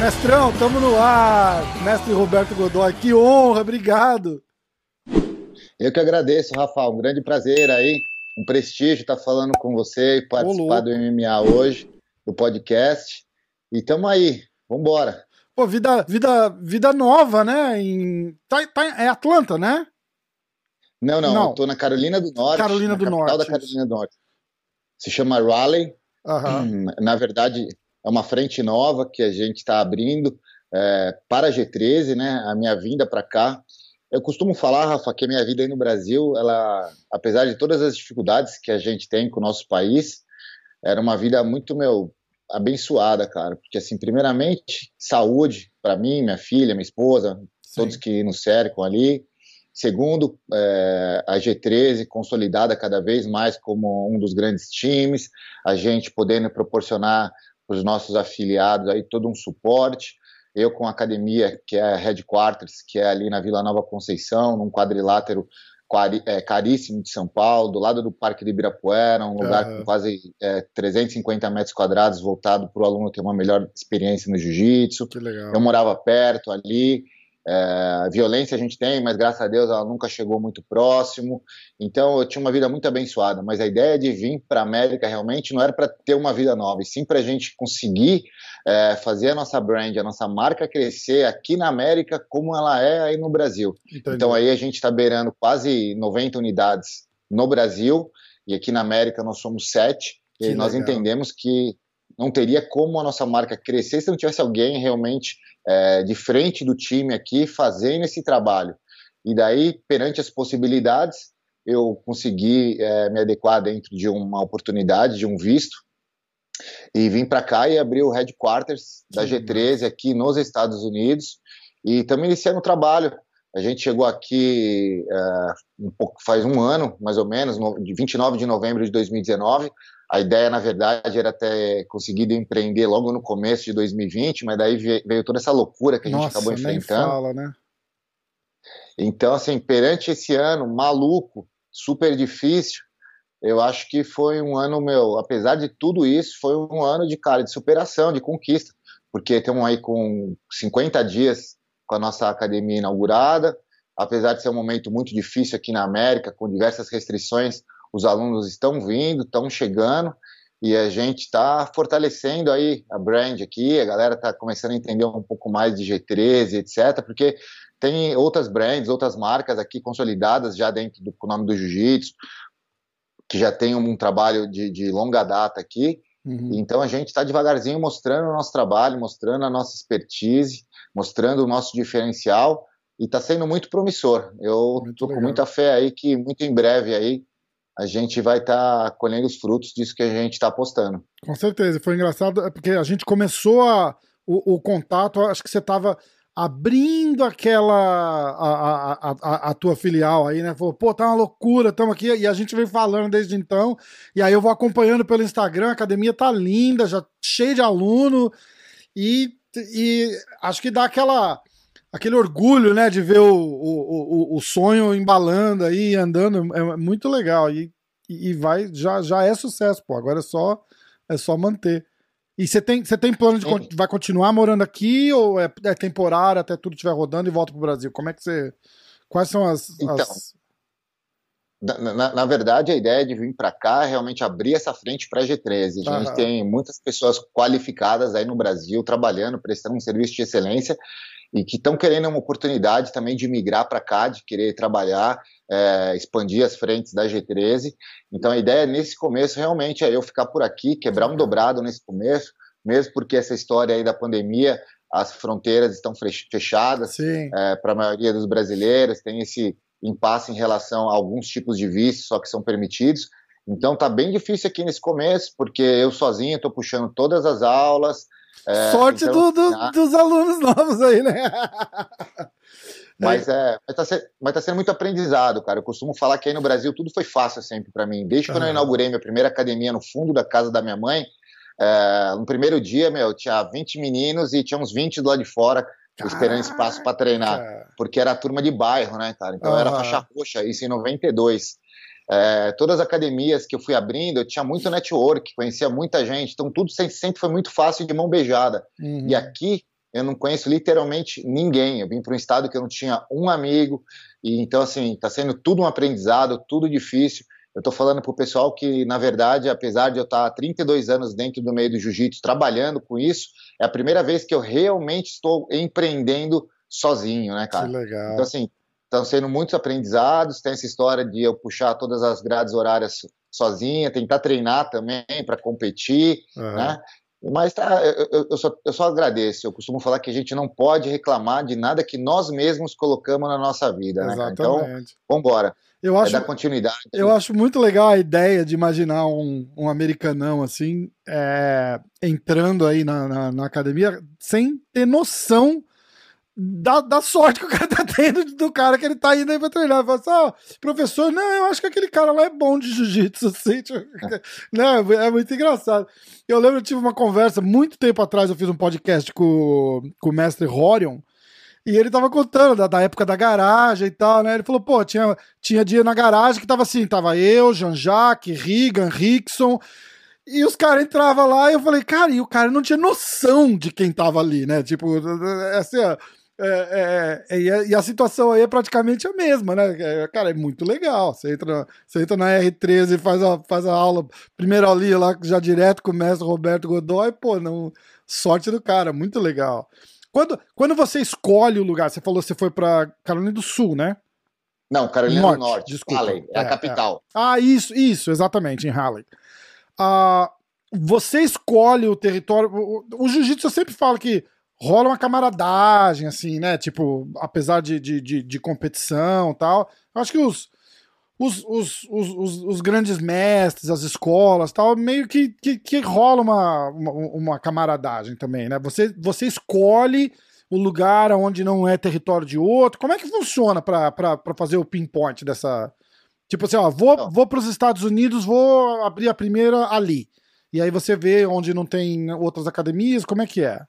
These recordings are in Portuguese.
Mestrão, tamo no ar. Mestre Roberto Godoy, que honra, obrigado. Eu que agradeço, Rafa. Um grande prazer aí, um prestígio estar falando com você e participar do MMA hoje, do podcast. E tamo aí, vambora. Pô, vida, vida, vida nova, né? Em... Tá, tá, é Atlanta, né? Não, não, não, eu tô na Carolina do Norte. Carolina do Norte. da Carolina do Norte. Se chama Raleigh. Uhum. Na verdade, é uma frente nova que a gente está abrindo é, para a G13, né? A minha vinda para cá. Eu costumo falar, Rafa, que a minha vida aí no Brasil, ela, apesar de todas as dificuldades que a gente tem com o nosso país, era uma vida muito, meu, abençoada, cara. Porque, assim, primeiramente, saúde para mim, minha filha, minha esposa, Sim. todos que nos cercam ali. Segundo, é, a G13 consolidada cada vez mais como um dos grandes times, a gente podendo proporcionar para os nossos afiliados aí todo um suporte. Eu com a academia, que é a Headquarters, que é ali na Vila Nova Conceição, num quadrilátero é, caríssimo de São Paulo, do lado do Parque de Ibirapuera, um lugar uhum. com quase é, 350 metros quadrados, voltado para o aluno ter uma melhor experiência no jiu-jitsu. Eu morava perto ali, é, violência a gente tem, mas graças a Deus ela nunca chegou muito próximo. Então eu tinha uma vida muito abençoada. Mas a ideia de vir para a América realmente não era para ter uma vida nova, e sim para a gente conseguir é, fazer a nossa brand, a nossa marca crescer aqui na América como ela é aí no Brasil. Entendi. Então aí a gente está beirando quase 90 unidades no Brasil e aqui na América nós somos sete. Que e nós entendemos que não teria como a nossa marca crescer se não tivesse alguém realmente é, de frente do time aqui fazendo esse trabalho. E daí, perante as possibilidades, eu consegui é, me adequar dentro de uma oportunidade, de um visto, e vim para cá e abri o headquarters da G13 aqui nos Estados Unidos. E estamos iniciando o trabalho. A gente chegou aqui é, um pouco, faz um ano, mais ou menos, no, de 29 de novembro de 2019. A ideia, na verdade, era ter conseguido empreender logo no começo de 2020, mas daí veio toda essa loucura que a gente Nossa, acabou enfrentando. Fala, né? Então, assim, perante esse ano maluco, super difícil, eu acho que foi um ano, meu, apesar de tudo isso, foi um ano de cara, de superação, de conquista, porque estamos aí com 50 dias com a nossa academia inaugurada, apesar de ser um momento muito difícil aqui na América, com diversas restrições, os alunos estão vindo, estão chegando e a gente está fortalecendo aí a brand aqui, a galera está começando a entender um pouco mais de G13, etc, porque tem outras brands, outras marcas aqui consolidadas já dentro do nome do Jiu-Jitsu, que já tem um trabalho de, de longa data aqui, uhum. então a gente está devagarzinho mostrando o nosso trabalho, mostrando a nossa expertise, mostrando o nosso diferencial, e está sendo muito promissor. Eu estou com muita fé aí que muito em breve aí a gente vai estar tá colhendo os frutos disso que a gente está apostando. Com certeza, foi engraçado, é porque a gente começou a, o, o contato, acho que você estava abrindo aquela a, a, a, a, tua filial aí, né? Falou, pô, tá uma loucura, estamos aqui, e a gente vem falando desde então, e aí eu vou acompanhando pelo Instagram, a academia tá linda, já cheia de aluno, e, e acho que dá aquela aquele orgulho, né, de ver o, o, o, o sonho embalando aí, andando, é muito legal. E, e vai, já, já é sucesso, pô. Agora é só, é só manter. E você tem, você tem plano de é. vai continuar morando aqui ou é, é temporário até tudo estiver rodando e volta pro Brasil? Como é que você. Quais são as. Então, as... Na, na, na, verdade, a ideia de vir para cá é realmente abrir essa frente para a G13. A gente tem muitas pessoas qualificadas aí no Brasil, trabalhando, prestando um serviço de excelência, e que estão querendo uma oportunidade também de migrar para cá, de querer trabalhar, é, expandir as frentes da G13. Então a ideia nesse começo realmente é eu ficar por aqui, quebrar um dobrado nesse começo, mesmo porque essa história aí da pandemia, as fronteiras estão fechadas é, para a maioria dos brasileiros, tem esse impasse em relação a alguns tipos de vistos só que são permitidos. Então tá bem difícil aqui nesse começo, porque eu sozinho estou puxando todas as aulas, é, Sorte então, do, do, ah, dos alunos novos aí, né? Mas é, vai tá, ser, tá sendo muito aprendizado, cara. Eu costumo falar que aí no Brasil tudo foi fácil sempre para mim. Desde quando eu inaugurei minha primeira academia no fundo da casa da minha mãe, é, no primeiro dia, meu, tinha 20 meninos e tinha uns 20 do lado de fora esperando espaço para treinar, porque era a turma de bairro, né, cara? Então uhum. era faixa roxa, isso em 92. É, todas as academias que eu fui abrindo, eu tinha muito network, conhecia muita gente, então tudo sempre, foi muito fácil de mão beijada. Uhum. E aqui eu não conheço literalmente ninguém. Eu vim para um estado que eu não tinha um amigo, e então assim está sendo tudo um aprendizado, tudo difícil. Eu estou falando para o pessoal que, na verdade, apesar de eu estar há 32 anos dentro do meio do jiu-jitsu, trabalhando com isso, é a primeira vez que eu realmente estou empreendendo sozinho, né, cara? Que legal. Então, assim, estão sendo muitos aprendizados. Tem essa história de eu puxar todas as grades horárias sozinha, tentar treinar também para competir, uhum. né? Mas tá, eu, eu, só, eu só agradeço. Eu costumo falar que a gente não pode reclamar de nada que nós mesmos colocamos na nossa vida. Né, Exatamente. Então, vamos embora. Eu acho, é continuidade. Eu acho muito legal a ideia de imaginar um, um americanão assim, é, entrando aí na, na, na, academia sem ter noção da, da sorte que o cara tá tendo do cara que ele tá indo aí pra treinar. Fala assim, ah, professor, não, eu acho que aquele cara lá é bom de jiu-jitsu, assim, tipo, né? É muito engraçado. Eu lembro, eu tive uma conversa muito tempo atrás, eu fiz um podcast com, com o mestre Horion, e ele tava contando da, da, época da garagem e tal, né? Ele falou, pô, tinha, tinha dia na garagem que tava assim, tava eu, Jean-Jacques, Regan, Rickson, e os caras entravam lá e eu falei, cara, e o cara não tinha noção de quem tava ali, né? Tipo, assim, ó, é, é, é, e a situação aí é praticamente a mesma, né? É, cara, é muito legal. Você entra, você entra na R13 e faz a, faz a aula, primeira aulinha lá já direto com o mestre Roberto Godoy, pô, não, sorte do cara, muito legal. Quando, quando você escolhe o lugar, você falou que você foi para Carolina do Sul, né? Não, Carolina Norte, do Norte, desculpa. Halley, é, a é, capital. Ah, isso, isso, exatamente, em Halley. Ah, você escolhe o território. O, o jiu-jitsu eu sempre falo que rola uma camaradagem, assim, né? Tipo, apesar de, de, de, de competição tal. Acho que os, os, os, os, os, grandes mestres, as escolas, tal, meio que, que, que rola uma, uma, uma, camaradagem também, né? Você, você escolhe o lugar onde não é território de outro. Como é que funciona para fazer o pinpoint dessa. Tipo assim, ó, vou, vou para os Estados Unidos, vou abrir a primeira ali. E aí você vê onde não tem outras academias, como é que é?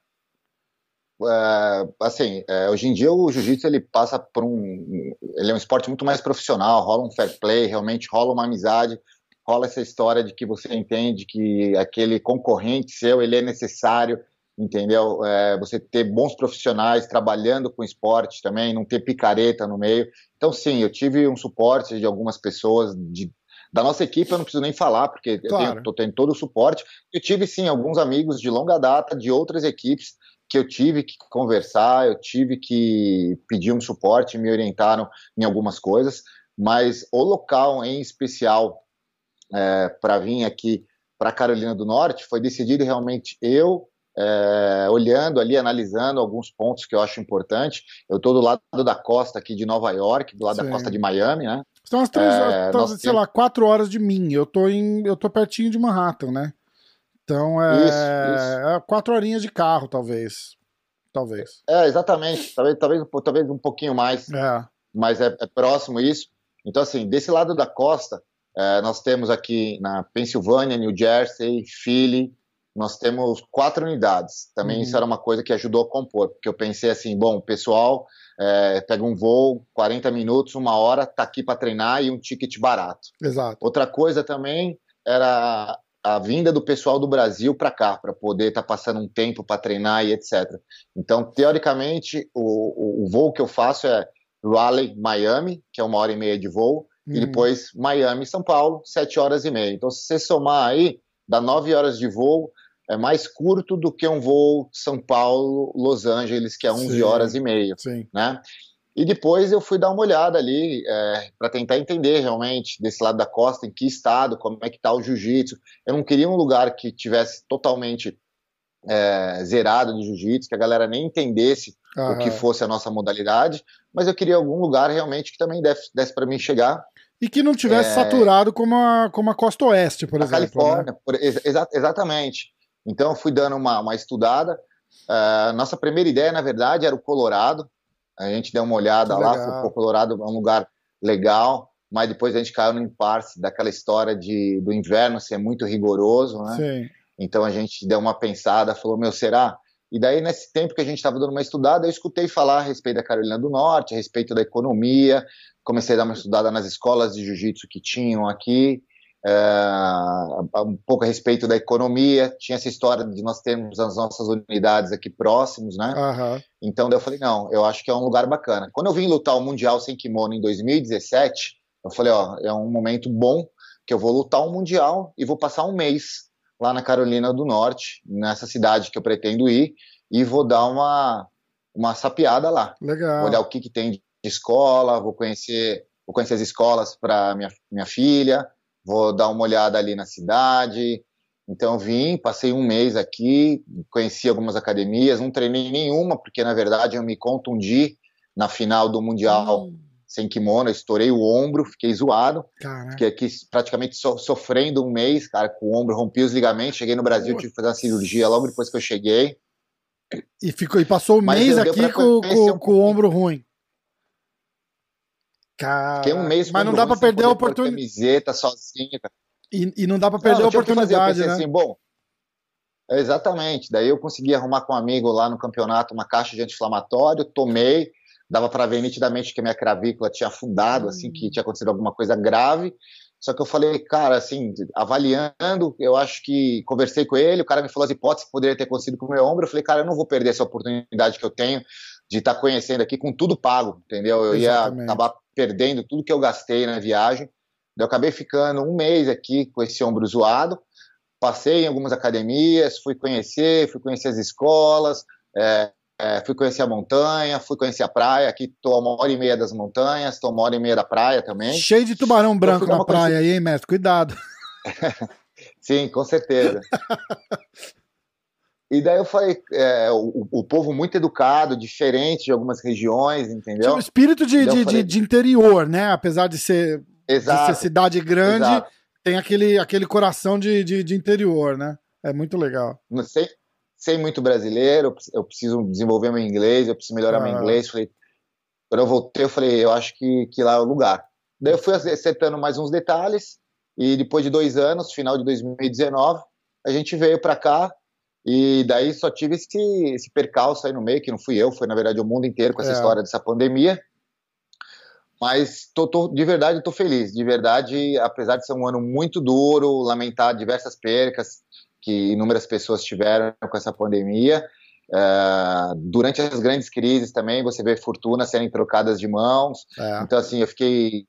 É, assim, é, hoje em dia o jiu-jitsu ele passa por um, ele é um esporte muito mais profissional, rola um fair play, realmente rola uma amizade, rola essa história de que você entende que aquele concorrente seu ele é necessário, entendeu? É, você ter bons profissionais trabalhando com esporte também, não ter picareta no meio. Então sim, eu tive um suporte de algumas pessoas de da nossa equipe eu não preciso nem falar, porque claro. eu tenho, tô tendo todo o suporte. Eu tive, sim, alguns amigos de longa data de outras equipes que eu tive que conversar, eu tive que pedir um suporte, me orientaram em algumas coisas, mas o local em especial é, para vir aqui para Carolina do Norte foi decidido realmente eu é, olhando ali, analisando alguns pontos que eu acho importante. Eu estou do lado da costa aqui de Nova York, do lado Sim. da costa de Miami, né? São umas três, é, sei lá, quatro horas de mim. Eu tô em, eu tô pertinho de Manhattan, né? Então é, isso, isso. é quatro horinhas de carro, talvez. Talvez. É, exatamente. Talvez, talvez, talvez um pouquinho mais. É. Mas é, é próximo isso. Então, assim, desse lado da costa, é, nós temos aqui na Pensilvânia, New Jersey, Philly, nós temos quatro unidades. Também uhum. isso era uma coisa que ajudou a compor, porque eu pensei assim, bom, o pessoal é, pega um voo, 40 minutos, uma hora, tá aqui para treinar e um ticket barato. Exato. Outra coisa também era a vinda do pessoal do Brasil para cá, para poder estar tá passando um tempo para treinar e etc. Então, teoricamente, o, o, o, voo que eu faço é Raleigh, Miami, que é uma hora e meia de voo, e hum. depois Miami, São Paulo, sete horas e meia. Então, se você somar aí, dá nove horas de voo, é mais curto do que um voo São Paulo, Los Angeles, que é 11 sim, horas e meia, sim. né? E depois eu fui dar uma olhada ali é, para tentar entender realmente desse lado da costa, em que estado, como é que está o jiu-jitsu. Eu não queria um lugar que tivesse totalmente é, zerado de jiu-jitsu, que a galera nem entendesse o que fosse a nossa modalidade, mas eu queria algum lugar realmente que também desse, desse para mim chegar. E que não tivesse é, saturado como a, como a costa oeste, por exemplo. Califórnia, né? por, exa exatamente. Então eu fui dando uma, uma estudada. Uh, nossa primeira ideia, na verdade, era o Colorado, a gente deu uma olhada lá, o Colorado é um lugar legal, mas depois a gente caiu no impasse daquela história de, do inverno ser muito rigoroso, né? Sim. Então a gente deu uma pensada, falou, meu, será? E daí, nesse tempo que a gente estava dando uma estudada, eu escutei falar a respeito da Carolina do Norte, a respeito da economia, comecei a dar uma estudada nas escolas de jiu-jitsu que tinham aqui, é, um pouco a respeito da economia, tinha essa história de nós termos as nossas unidades aqui próximos, né? Uhum. Então eu falei, não, eu acho que é um lugar bacana. Quando eu vim lutar o Mundial sem kimono em 2017, eu falei, ó, é um momento bom que eu vou lutar um Mundial e vou passar um mês lá na Carolina do Norte, nessa cidade que eu pretendo ir, e vou dar uma, uma sapiada lá. Legal. Vou olhar o que, que tem de escola, vou conhecer, vou conhecer as escolas para minha, minha filha, vou dar uma olhada ali na cidade. Então vim, passei um mês aqui, conheci algumas academias, não treinei nenhuma, porque na verdade eu me contundi na final do Mundial hum. sem kimono, estourei o ombro, fiquei zoado. Caraca. Fiquei aqui praticamente so, sofrendo um mês, cara, com o ombro, rompi os ligamentos, cheguei no Brasil, tive que fazer uma cirurgia logo depois que eu cheguei. E, ficou, e passou um mês aqui com, com, um com o ombro ruim. Cara... Fiquei um mês Mas não dá para perder a oportunidade. Camiseta sozinho. E, e não dá para perder não, a oportunidade, fazer, né? Assim, bom, exatamente. Daí eu consegui arrumar com um amigo lá no campeonato uma caixa de anti-inflamatório, tomei, dava para ver nitidamente que a minha cravícula tinha afundado, assim, que tinha acontecido alguma coisa grave. Só que eu falei, cara, assim, avaliando, eu acho que conversei com ele, o cara me falou as hipóteses que poderia ter acontecido com o meu ombro. Eu falei, cara, eu não vou perder essa oportunidade que eu tenho de estar tá conhecendo aqui com tudo pago, entendeu? Eu Exatamente. ia acabar perdendo tudo que eu gastei na viagem. Eu acabei ficando um mês aqui com esse ombro zoado. Passei em algumas academias, fui conhecer, fui conhecer as escolas, é, é, fui conhecer a montanha, fui conhecer a praia. Aqui estou a uma hora e meia das montanhas, estou uma hora e meia da praia também. Cheio de tubarão branco na praia aí, hein, mestre? Cuidado. Sim, com certeza. E daí eu falei, é, o, o, povo muito educado, diferente de algumas regiões, entendeu? Tinha um espírito de, de, falei... de, interior, né? Apesar de ser, Exato. de ser cidade grande, Exato. tem aquele, aquele coração de, de, de, interior, né? É muito legal. Não sei, sei muito brasileiro, eu preciso desenvolver meu inglês, eu preciso melhorar ah. meu inglês. Falei, quando eu voltei, eu falei, eu acho que, que lá é o lugar. Daí eu fui acertando mais uns detalhes, e depois de dois anos, final de 2019, a gente veio para cá e daí só tive esse, esse percalço aí no meio, que não fui eu, foi na verdade o mundo inteiro com essa é. história dessa pandemia. Mas tô, tô, de verdade estou feliz, de verdade, apesar de ser um ano muito duro, lamentar diversas percas que inúmeras pessoas tiveram com essa pandemia. Uh, durante as grandes crises também você vê fortunas serem trocadas de mãos. É. Então, assim, eu fiquei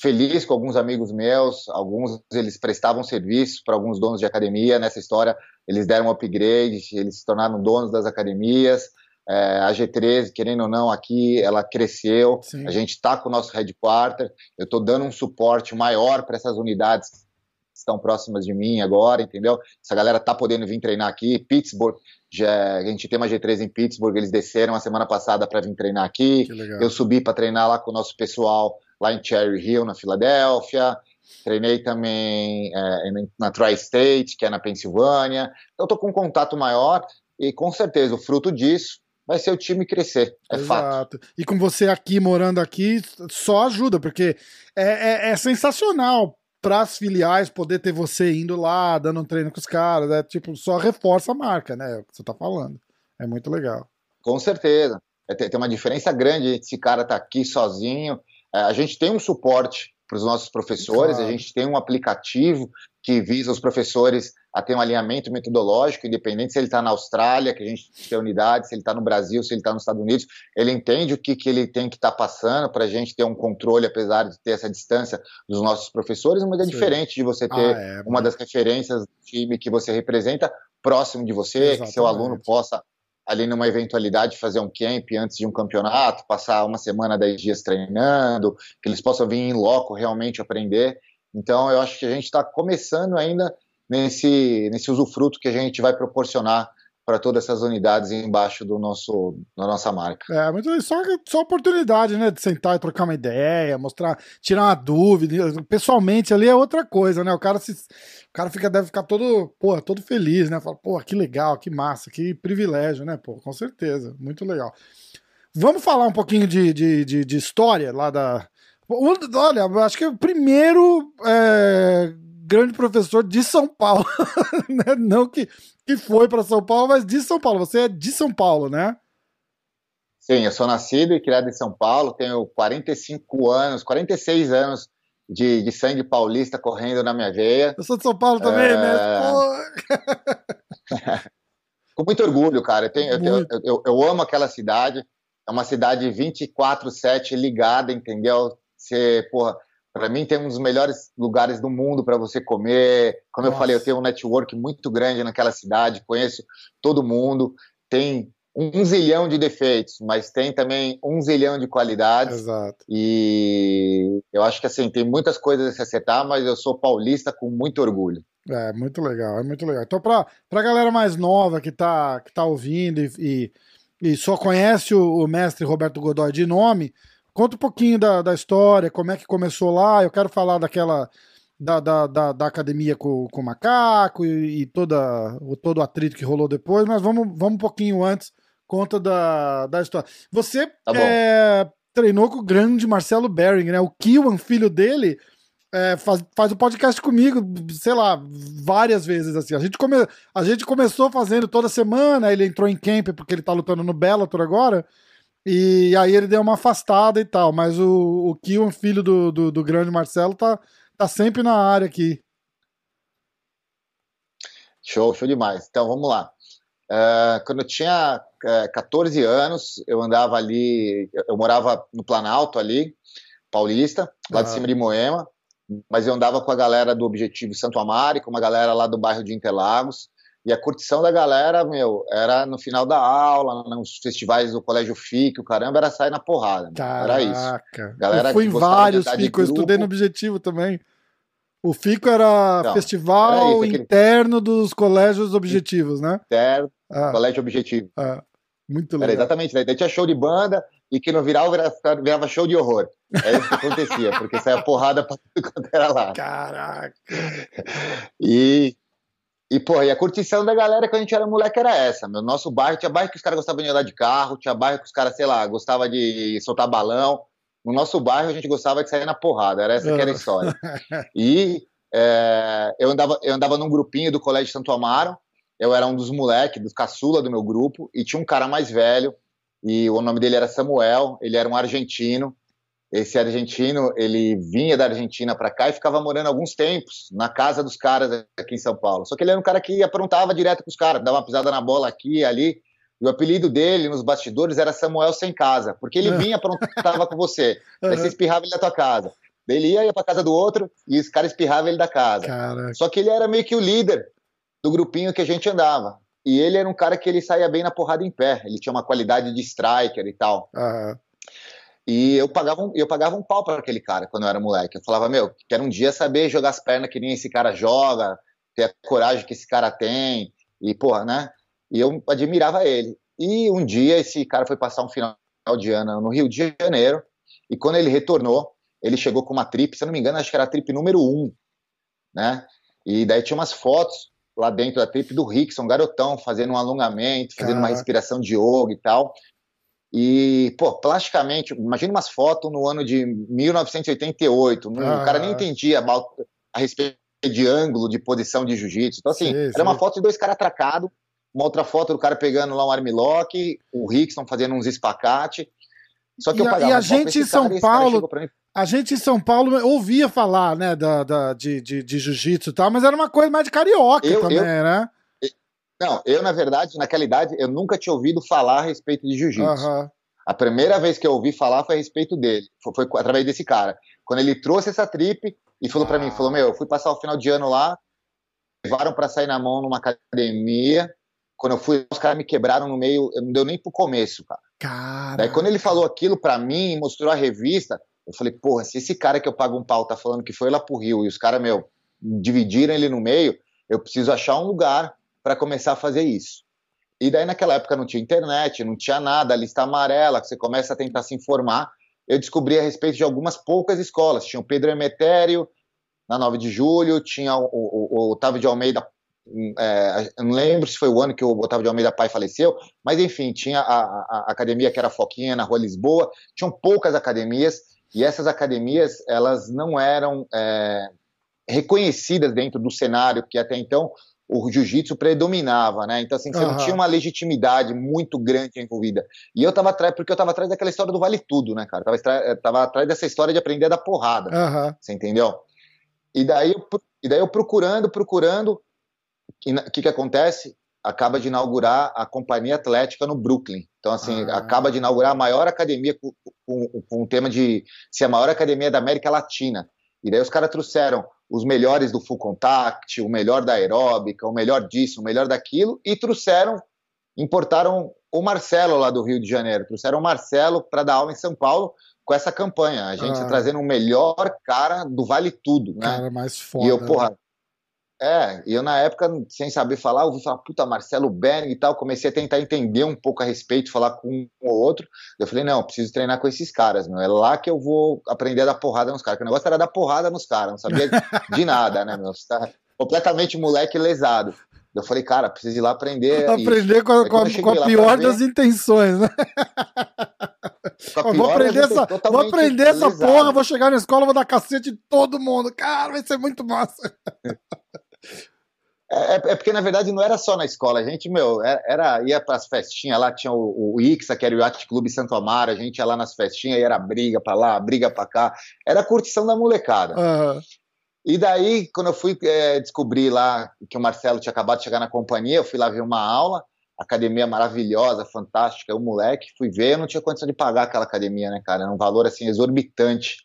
feliz com alguns amigos meus, alguns eles prestavam serviço para alguns donos de academia nessa história, eles deram um upgrade, eles se tornaram donos das academias. É, a G13, querendo ou não, aqui ela cresceu. Sim. A gente está com o nosso headquarter. Eu estou dando um suporte maior para essas unidades que estão próximas de mim agora, entendeu? Essa galera está podendo vir treinar aqui. Pittsburgh, já, a gente tem uma G13 em Pittsburgh, eles desceram a semana passada para vir treinar aqui. Eu subi para treinar lá com o nosso pessoal lá em Cherry Hill, na Filadélfia. Treinei também é, na Tri-State, que é na Pensilvânia. Então, estou com um contato maior e, com certeza, o fruto disso vai ser o time crescer. É Exato. fato. E com você aqui, morando aqui, só ajuda, porque é, é, é sensacional para as filiais poder ter você indo lá, dando um treino com os caras. É tipo, só reforça a marca, né? É o que você está falando. É muito legal. Com certeza. É, tem uma diferença grande esse cara tá aqui sozinho a gente tem um suporte para os nossos professores, claro. a gente tem um aplicativo que visa os professores a ter um alinhamento metodológico, independente se ele está na Austrália, que a gente tem unidade, se ele está no Brasil, se ele está nos Estados Unidos, ele entende o que, que ele tem que estar tá passando para a gente ter um controle, apesar de ter essa distância dos nossos professores, mas é Sim. diferente de você ter ah, é, uma das referências do time que você representa próximo de você, Exatamente. que seu aluno possa ali numa eventualidade fazer um camp antes de um campeonato, passar uma semana, dez dias treinando, que eles possam vir em loco realmente aprender. Então, eu acho que a gente está começando ainda nesse, nesse usufruto que a gente vai proporcionar para todas essas unidades embaixo do nosso, da nossa marca. É, muito só, só oportunidade, né, de sentar e trocar uma ideia, mostrar, tirar uma dúvida. Pessoalmente ali é outra coisa, né? O cara se, o cara fica deve ficar todo, porra, todo feliz, né? Fala, pô, que legal, que massa, que privilégio, né? Pô, com certeza, muito legal. Vamos falar um pouquinho de, de, de, de história lá da. Olha, acho que o primeiro é, grande professor de São Paulo. Né? Não que, que foi para São Paulo, mas de São Paulo. Você é de São Paulo, né? Sim, eu sou nascido e criado em São Paulo, tenho 45 anos, 46 anos de, de sangue paulista correndo na minha veia. Eu sou de São Paulo também, né? é... né? Com muito orgulho, cara. Eu, tenho, eu, eu, eu, amo aquela cidade. É uma cidade 24-7 ligada, entendeu? Você, porra, para mim tem um dos melhores lugares do mundo para você comer. Como Nossa. eu falei, eu tenho um network muito grande naquela cidade, conheço todo mundo. Tem um zilhão de defeitos, mas tem também um zilhão de qualidades. Exato. E eu acho que assim, tem muitas coisas a se acertar, mas eu sou paulista com muito orgulho. É, muito legal, é muito legal. Então, para a galera mais nova que tá, que tá ouvindo e, e, e só conhece o, o, mestre Roberto Godoy de nome, conta um pouquinho da, da história, como é que começou lá. Eu quero falar daquela. Da, da, da, da academia com, com o macaco e, e toda, o, todo o atrito que rolou depois, mas vamos, vamos um pouquinho antes, conta da, da história. Você tá é, treinou com o grande Marcelo Bering, né? O Kiwan, filho dele, é, faz, faz o podcast comigo, sei lá, várias vezes assim. A gente, come, a gente começou fazendo toda semana, ele entrou em camp porque ele tá lutando no Bellator agora, e aí ele deu uma afastada e tal, mas o, o Kion, filho do, do, do, grande Marcelo, tá, tá sempre na área aqui. Show, show demais. Então vamos lá. Uh, quando eu tinha uh, é, 14 anos, eu andava ali, eu morava no Planalto ali, paulista, lá ah. de cima de Moema mas eu andava com a galera do Objetivo Santo Amaro, com uma galera lá do bairro de Interlagos, e a curtição da galera, meu, era no final da aula, nos festivais do Colégio FIC, o caramba, era sair na porrada. Caraca. Era isso. Galera eu fui em vários FIC, eu estudei no Objetivo também. O FICO era Não, festival era isso, interno aquele... dos colégios objetivos, né? Interno, ah. colégio objetivo. Ah. Muito legal. Era exatamente, daí tinha show de banda, e que no viral virava, virava show de horror. É isso que acontecia, porque saia porrada pra tudo quanto era lá. Caraca! E, e, pô, e a curtição da galera quando a gente era moleque era essa. Meu nosso bairro tinha bairro que os caras gostavam de andar de carro, tinha bairro que os caras, sei lá, gostavam de soltar balão. No nosso bairro a gente gostava de sair na porrada, era essa que era a história. E é, eu, andava, eu andava num grupinho do Colégio Santo Amaro, eu era um dos moleques, dos caçula do meu grupo, e tinha um cara mais velho, e o nome dele era Samuel, ele era um argentino. Esse argentino, ele vinha da Argentina para cá e ficava morando alguns tempos na casa dos caras aqui em São Paulo. Só que ele era um cara que aprontava direto com os caras, dava uma pisada na bola aqui e ali. E o apelido dele nos bastidores era Samuel Sem Casa, porque ele vinha aprontava com você. Aí você espirrava ele da tua casa. Daí ele ia, ia pra casa do outro e os caras espirravam ele da casa. Caraca. Só que ele era meio que o líder do grupinho que a gente andava. E ele era um cara que ele saía bem na porrada em pé. Ele tinha uma qualidade de striker e tal. Uhum. E eu pagava, um, eu pagava um pau para aquele cara quando eu era moleque. Eu falava, meu, quero um dia saber jogar as pernas que nem esse cara joga, ter a coragem que esse cara tem. E, porra, né? E eu admirava ele. E um dia esse cara foi passar um final de ano no Rio de Janeiro. E quando ele retornou, ele chegou com uma trip, se eu não me engano, acho que era a trip número um, né? E daí tinha umas fotos lá dentro da trip do Rickson, garotão, fazendo um alongamento, fazendo uma respiração de yoga e tal. E, pô, plasticamente, imagina umas fotos no ano de 1988, ah. o cara nem entendia a respeito de ângulo, de posição de jiu-jitsu. Então, assim, sim, era sim. uma foto de dois caras atracados, uma outra foto do cara pegando lá um armlock, o Rickson fazendo uns espacate. Só que e, eu pagava e a gente em São Paulo a gente em São Paulo ouvia falar, né, da, da de, de, de jiu-jitsu e tal, mas era uma coisa mais de carioca eu, também, eu, né? Não, eu, na verdade, naquela idade, eu nunca tinha ouvido falar a respeito de jiu-jitsu. Uhum. A primeira vez que eu ouvi falar foi a respeito dele, foi, foi através desse cara. Quando ele trouxe essa trip e falou ah. para mim, falou, meu, eu fui passar o final de ano lá, levaram para sair na mão numa academia, quando eu fui, os caras me quebraram no meio, não deu nem pro começo, cara. Cara. Daí quando ele falou aquilo para mim, mostrou a revista, eu falei, porra, se esse cara que eu pago um pau tá falando que foi lá pro Rio e os caras, meu, dividiram ele no meio, eu preciso achar um lugar para começar a fazer isso. E daí naquela época não tinha internet, não tinha nada, lista amarela, que você começa a tentar se informar. Eu descobri a respeito de algumas poucas escolas. Tinha o Pedro Emetério, na 9 de julho, tinha o, o, o Otávio de Almeida, é, não lembro se foi o ano que o Otávio de Almeida pai faleceu, mas enfim, tinha a, a, a academia que era Foquinha, na Rua Lisboa, tinham poucas academias, e essas academias, elas não eram é, reconhecidas dentro do cenário que até então o jiu-jitsu predominava, né? Então, assim, você uhum. não tinha uma legitimidade muito grande envolvida. E eu tava atrás, porque eu tava atrás daquela história do vale tudo, né, cara? Eu tava, tava atrás dessa história de aprender da porrada. Uhum. Você entendeu? E daí, eu, e daí eu procurando, procurando, o que que acontece? Acaba de inaugurar a Companhia Atlética no Brooklyn. Então, assim, ah. acaba de inaugurar a maior academia com, com, com o tema de ser a maior academia da América Latina. E daí os caras trouxeram os melhores do full contact, o melhor da aeróbica, o melhor disso, o melhor daquilo, e trouxeram, importaram o Marcelo lá do Rio de Janeiro, trouxeram o Marcelo para dar aula em São Paulo com essa campanha, a gente ah. trazendo o melhor cara do Vale Tudo, né? Cara mais foda. E eu, porra, é, e eu na época, sem saber falar, ouvi falar, puta, Marcelo Berg e tal, comecei a tentar entender um pouco a respeito, falar com um ou outro. Eu falei, não, preciso treinar com esses caras, meu. É lá que eu vou aprender a dar porrada nos caras. Que o negócio era dar porrada nos caras, não sabia de nada, né, meu? Você tá completamente moleque lesado. Eu falei, cara, preciso ir lá aprender. Aprender isso. com a, com a, com a pior das intenções, né? vou aprender essa, vou aprender essa porra, vou chegar na escola, vou dar cacete de todo mundo. Cara, vai ser muito massa. É, é, porque, na verdade, não era só na escola. A gente, meu, é, era, ia para as festinhas lá, tinha o, o Ixa, que era o Yacht Clube Santo Amaro, a gente ia lá nas festinhas e era briga para lá, briga para cá. Era a curtição da molecada. Uhum. E daí, quando eu fui é, descobrir lá que o Marcelo tinha acabado de chegar na companhia, eu fui lá ver uma aula, academia maravilhosa, fantástica, o moleque, fui ver, eu não tinha condição de pagar aquela academia, né, cara? Era um valor, assim, exorbitante.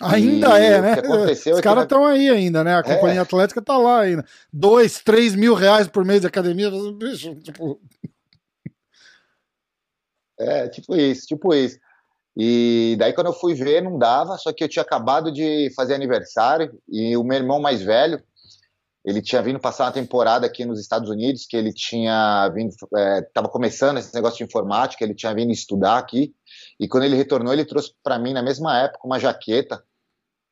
Ainda e é, né? Os é caras estão aí ainda, né? A Companhia é. Atlética tá lá ainda. Dois, três mil reais por mês de academia. Bicho, tipo... É, tipo isso, tipo isso. E daí quando eu fui ver, não dava, só que eu tinha acabado de fazer aniversário e o meu irmão mais velho, ele tinha vindo passar uma temporada aqui nos Estados Unidos, que ele tinha vindo, estava é, começando esse negócio de informática, ele tinha vindo estudar aqui, e quando ele retornou, ele trouxe para mim, na mesma época, uma jaqueta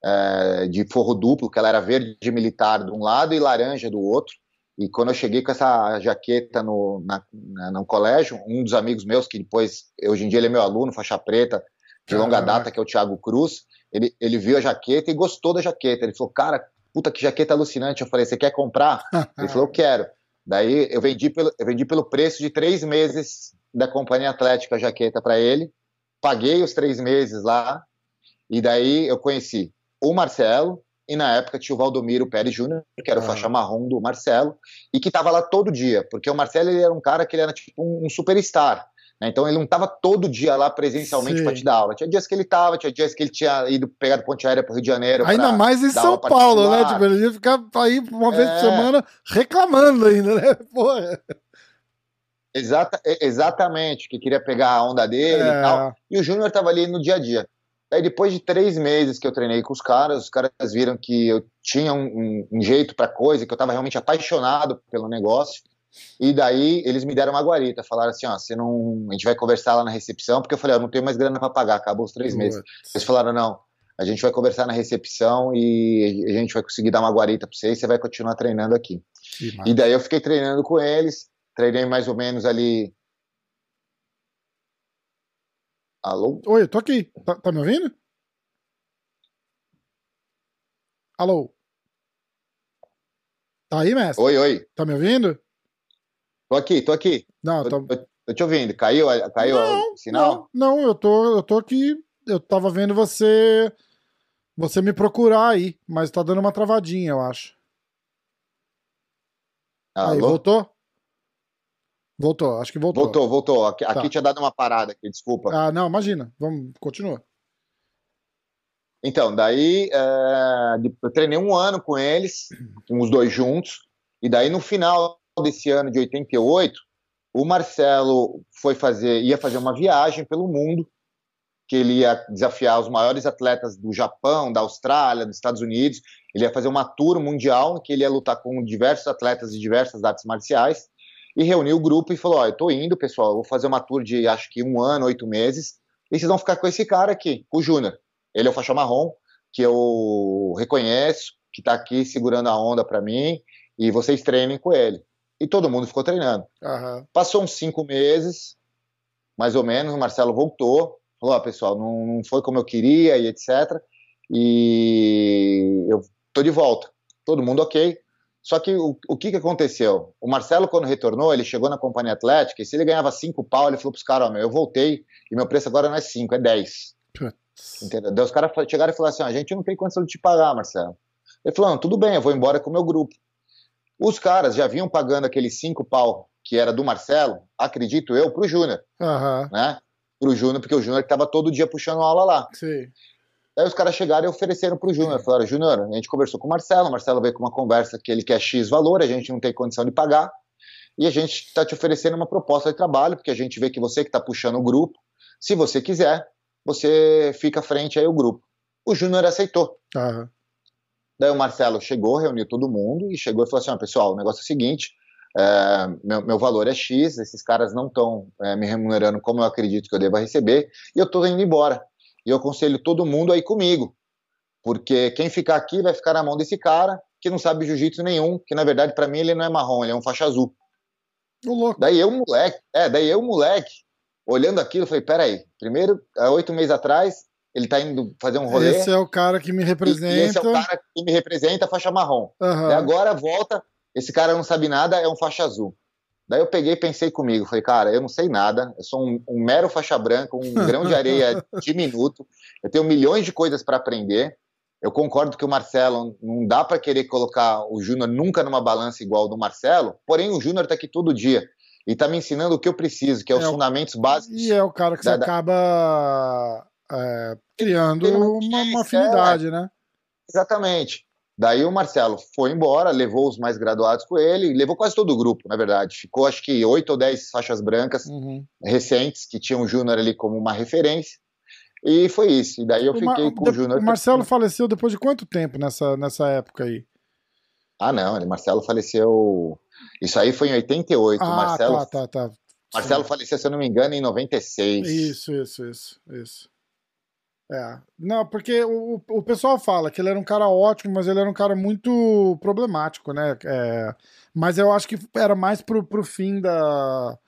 é, de forro duplo, que ela era verde militar de um lado e laranja do outro. E quando eu cheguei com essa jaqueta no, na, na, no colégio, um dos amigos meus, que depois, hoje em dia ele é meu aluno, faixa preta, de longa data, que é o Thiago Cruz, ele, ele viu a jaqueta e gostou da jaqueta. Ele falou, cara, puta que jaqueta alucinante. Eu falei, você quer comprar? ele falou, eu quero. Daí eu vendi pelo, eu vendi pelo preço de três meses da Companhia Atlética a jaqueta para ele, paguei os três meses lá, e daí eu conheci o Marcelo, e na época tinha o Valdomiro Pérez Júnior, que era o ah. faixa marrom do Marcelo, e que estava lá todo dia, porque o Marcelo ele era um cara que ele era tipo um superstar. Né? Então ele não estava todo dia lá presencialmente para te dar aula. Tinha dias que ele estava, tinha dias que ele tinha ido pegar ponte aérea para o Rio de Janeiro. Ainda mais em São Paulo, né? Tipo, ele ia ficar aí uma vez é... por semana reclamando ainda, né? Porra. Exata, exatamente, que queria pegar a onda dele é... e tal. E o Júnior estava ali no dia a dia. Aí depois de três meses que eu treinei com os caras, os caras viram que eu tinha um, um, um jeito para coisa, que eu estava realmente apaixonado pelo negócio. E daí eles me deram uma guarita, falaram assim, ó, você não, a gente vai conversar lá na recepção, porque eu falei, eu não tenho mais grana para pagar, acabou os três meses. Eles falaram, não, a gente vai conversar na recepção e a gente vai conseguir dar uma guarita para você e você vai continuar treinando aqui. E daí eu fiquei treinando com eles, treinei mais ou menos ali Alô? Oi, eu tô aqui. Tá, tá me ouvindo? Alô? Tá aí, mestre? Oi, oi. Tá me ouvindo? Tô aqui, tô aqui. Não, tô, tô... tô te ouvindo. Caiu, caiu não, o sinal? Não, não, eu tô, eu tô aqui. Eu tava vendo você você me procurar aí, mas tá dando uma travadinha, eu acho. Alô? Aí, voltou? Voltou, acho que voltou. Voltou, voltou. Aqui, tá. aqui tinha dado uma parada aqui, desculpa. Ah, não, imagina. Vamos, continua. Então, daí é, eu treinei um ano com eles, com os dois juntos, e daí no final desse ano de 88, o Marcelo foi fazer, ia fazer uma viagem pelo mundo, que ele ia desafiar os maiores atletas do Japão, da Austrália, dos Estados Unidos. Ele ia fazer uma tour mundial, que ele ia lutar com diversos atletas de diversas artes marciais e reuniu o grupo e falou: Ó, eu tô indo, pessoal, vou fazer uma tour de acho que um ano, oito meses, e vocês vão ficar com esse cara aqui, o Júnior. Ele é o faixa marrom, que eu reconheço, que tá aqui segurando a onda para mim, e vocês treinem com ele. E todo mundo ficou treinando. Uhum. Passou uns cinco meses, mais ou menos, o Marcelo voltou, falou: Ó, pessoal, não, não foi como eu queria, e etc. E eu tô de volta. todo mundo ok. Só que o, o que, que aconteceu? O Marcelo, quando retornou, ele chegou na companhia atlética e se ele ganhava cinco pau, ele falou pros caras, ó, meu, eu voltei e meu preço agora não é cinco, é dez. Entendeu? Daí os caras chegaram e falaram assim, a gente não tem condição de te pagar, Marcelo. Ele falou, não, tudo bem, eu vou embora com o meu grupo. Os caras já vinham pagando aqueles cinco pau que era do Marcelo, acredito eu, pro Júnior. Uhum. Né? Pro Júnior, porque o Júnior estava todo dia puxando aula lá. Sim. Aí os caras chegaram e ofereceram pro Júnior. Falaram, Júnior, a gente conversou com o Marcelo, o Marcelo veio com uma conversa que ele quer X valor, a gente não tem condição de pagar, e a gente está te oferecendo uma proposta de trabalho, porque a gente vê que você que está puxando o grupo, se você quiser, você fica frente aí ao grupo. O Júnior aceitou. Uhum. Daí o Marcelo chegou, reuniu todo mundo e chegou e falou assim: ah, pessoal, o negócio é o seguinte. É, meu, meu, valor é X, esses caras não estão é, me remunerando como eu acredito que eu deva receber, e eu estou indo embora. E eu aconselho todo mundo aí comigo, porque quem ficar aqui vai ficar na mão desse cara que não sabe jiu-jitsu nenhum, que na verdade para mim ele não é marrom, ele é um faixa azul. louco. Daí eu, moleque, é, daí eu, moleque, olhando aquilo, falei, peraí, primeiro, há oito meses atrás, ele tá indo fazer um rolê. Esse é o cara que me representa. E, esse é o cara que me representa, faixa marrom. Uhum. E agora volta, esse cara não sabe nada, é um faixa azul. Daí eu peguei e pensei comigo, falei, cara, eu não sei nada, eu sou um, um mero faixa branca, um grão de areia diminuto, eu tenho milhões de coisas para aprender. Eu concordo que o Marcelo não dá para querer colocar o Júnior nunca numa balança igual do Marcelo, porém o Júnior tá aqui todo dia e tá me ensinando o que eu preciso, que é os é fundamentos básicos. E é o cara que da, você acaba é, criando uma, uma afinidade, é, né? Exatamente. Daí o Marcelo foi embora, levou os mais graduados com ele, levou quase todo o grupo, na verdade. Ficou acho que oito ou dez faixas brancas uhum. recentes, que tinham o Júnior ali como uma referência. E foi isso. E daí eu fiquei com o Júnior. O Marcelo faleceu depois de quanto tempo nessa, nessa época aí? Ah, não, o Marcelo faleceu. Isso aí foi em 88. Ah, Marcelo, tá, tá, tá. Marcelo faleceu, se eu não me engano, em 96. Isso, isso, isso, isso. É. Não, porque o, o pessoal fala que ele era um cara ótimo, mas ele era um cara muito problemático, né? É, mas eu acho que era mais pro, pro fim da.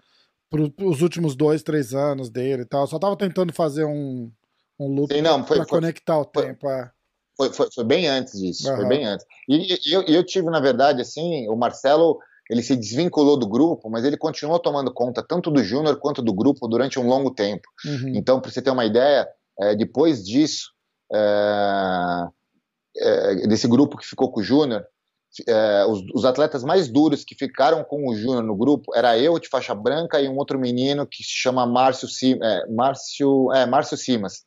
Pro, os últimos dois, três anos dele e tal. Eu só tava tentando fazer um, um loop Sim, não, foi, pra foi, conectar o foi, tempo. É. Foi, foi, foi, bem antes disso, uhum. foi bem antes. E, e eu, eu tive, na verdade, assim, o Marcelo ele se desvinculou do grupo, mas ele continuou tomando conta tanto do Júnior quanto do grupo durante um longo tempo. Uhum. Então, para você ter uma ideia, é, depois disso, é, é, desse grupo que ficou com o Júnior, é, os, os, atletas mais duros que ficaram com o Júnior no grupo era eu de faixa branca e um outro menino que se chama Márcio, é, Márcio, Márcio Simas.